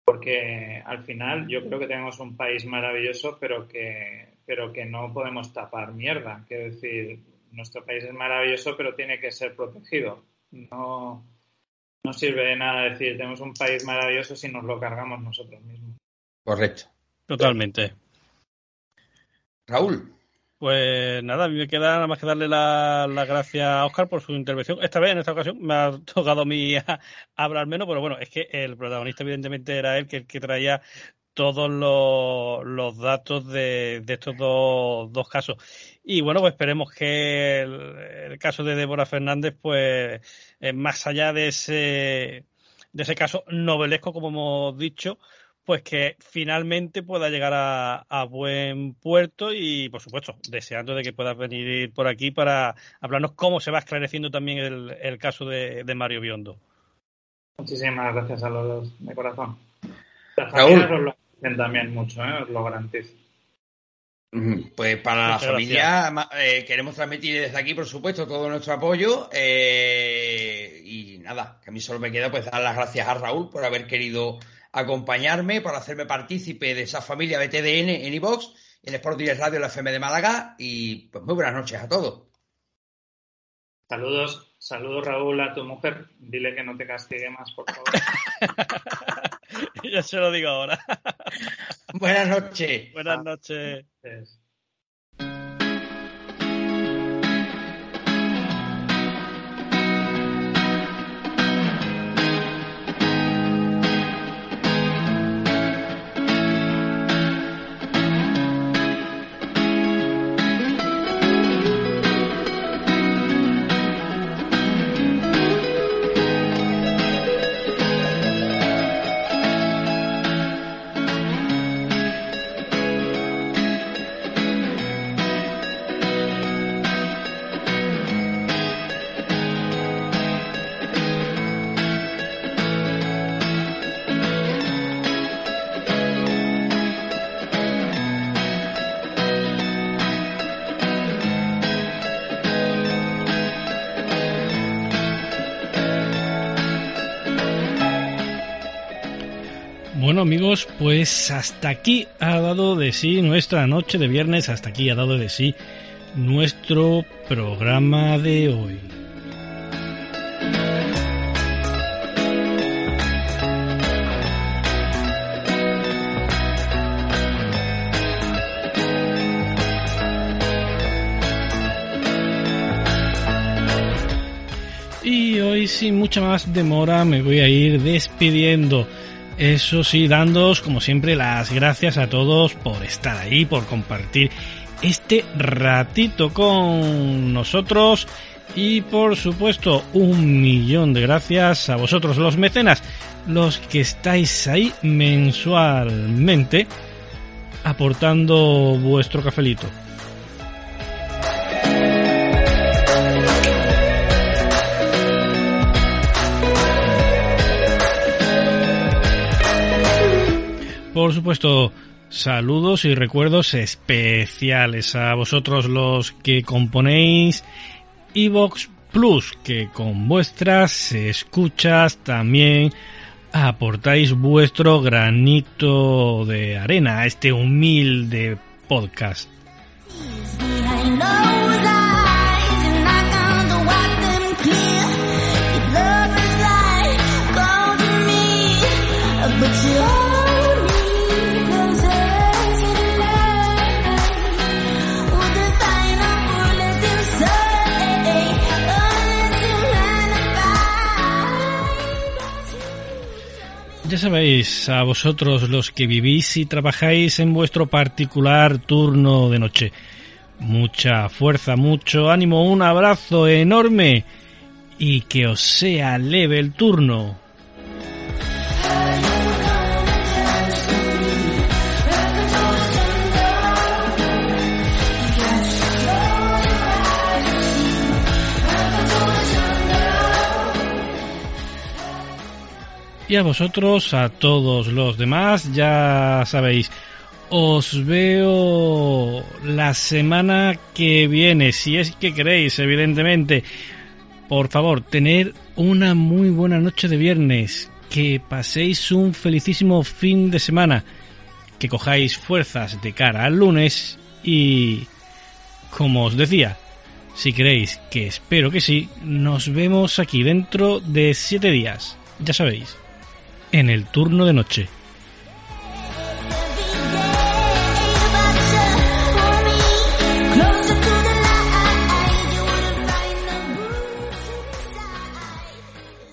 porque al final yo creo que tenemos un país maravilloso, pero que, pero que no podemos tapar mierda. Quiero decir, nuestro país es maravilloso, pero tiene que ser protegido. No, no sirve de nada decir tenemos un país maravilloso si nos lo cargamos nosotros mismos. Correcto. Totalmente. Raúl. Pues nada, a mí me queda nada más que darle las la gracias a Oscar por su intervención. Esta vez, en esta ocasión, me ha tocado a mí hablar menos, pero bueno, es que el protagonista evidentemente era él, que que traía todos los, datos de, de estos dos, dos, casos. Y bueno, pues esperemos que el, el caso de Débora Fernández, pues eh, más allá de ese, de ese caso novelesco, como hemos dicho, pues que finalmente pueda llegar a, a, buen puerto y, por supuesto, deseando de que puedas venir por aquí para hablarnos cómo se va esclareciendo también el, el caso de, de, Mario Biondo. Muchísimas gracias a los dos, de corazón. Las Raúl. lo hacen también mucho, ¿eh? os lo garantizo. Pues para Muchas la familia eh, queremos transmitir desde aquí, por supuesto, todo nuestro apoyo eh, y nada, que a mí solo me queda pues dar las gracias a Raúl por haber querido acompañarme, por hacerme partícipe de esa familia BTDN en iVox, en Sport Direct Radio, la FM de Málaga. Y pues muy buenas noches a todos. Saludos, saludos Raúl a tu mujer. Dile que no te castigue más, por favor. Yo se lo digo ahora. buenas noches. Buenas noches. Bueno amigos, pues hasta aquí ha dado de sí nuestra noche de viernes, hasta aquí ha dado de sí nuestro programa de hoy. Y hoy sin mucha más demora me voy a ir despidiendo. Eso sí, dándoos como siempre las gracias a todos por estar ahí, por compartir este ratito con nosotros y por supuesto un millón de gracias a vosotros los mecenas, los que estáis ahí mensualmente aportando vuestro cafelito. Por supuesto, saludos y recuerdos especiales a vosotros los que componéis Evox Plus, que con vuestras escuchas también aportáis vuestro granito de arena a este humilde podcast. Ya sabéis, a vosotros los que vivís y trabajáis en vuestro particular turno de noche, mucha fuerza, mucho ánimo, un abrazo enorme y que os sea leve el turno. Y a vosotros, a todos los demás, ya sabéis, os veo la semana que viene, si es que queréis, evidentemente. Por favor, tener una muy buena noche de viernes, que paséis un felicísimo fin de semana, que cojáis fuerzas de cara al lunes y, como os decía, si queréis, que espero que sí, nos vemos aquí dentro de siete días, ya sabéis, en el turno de noche.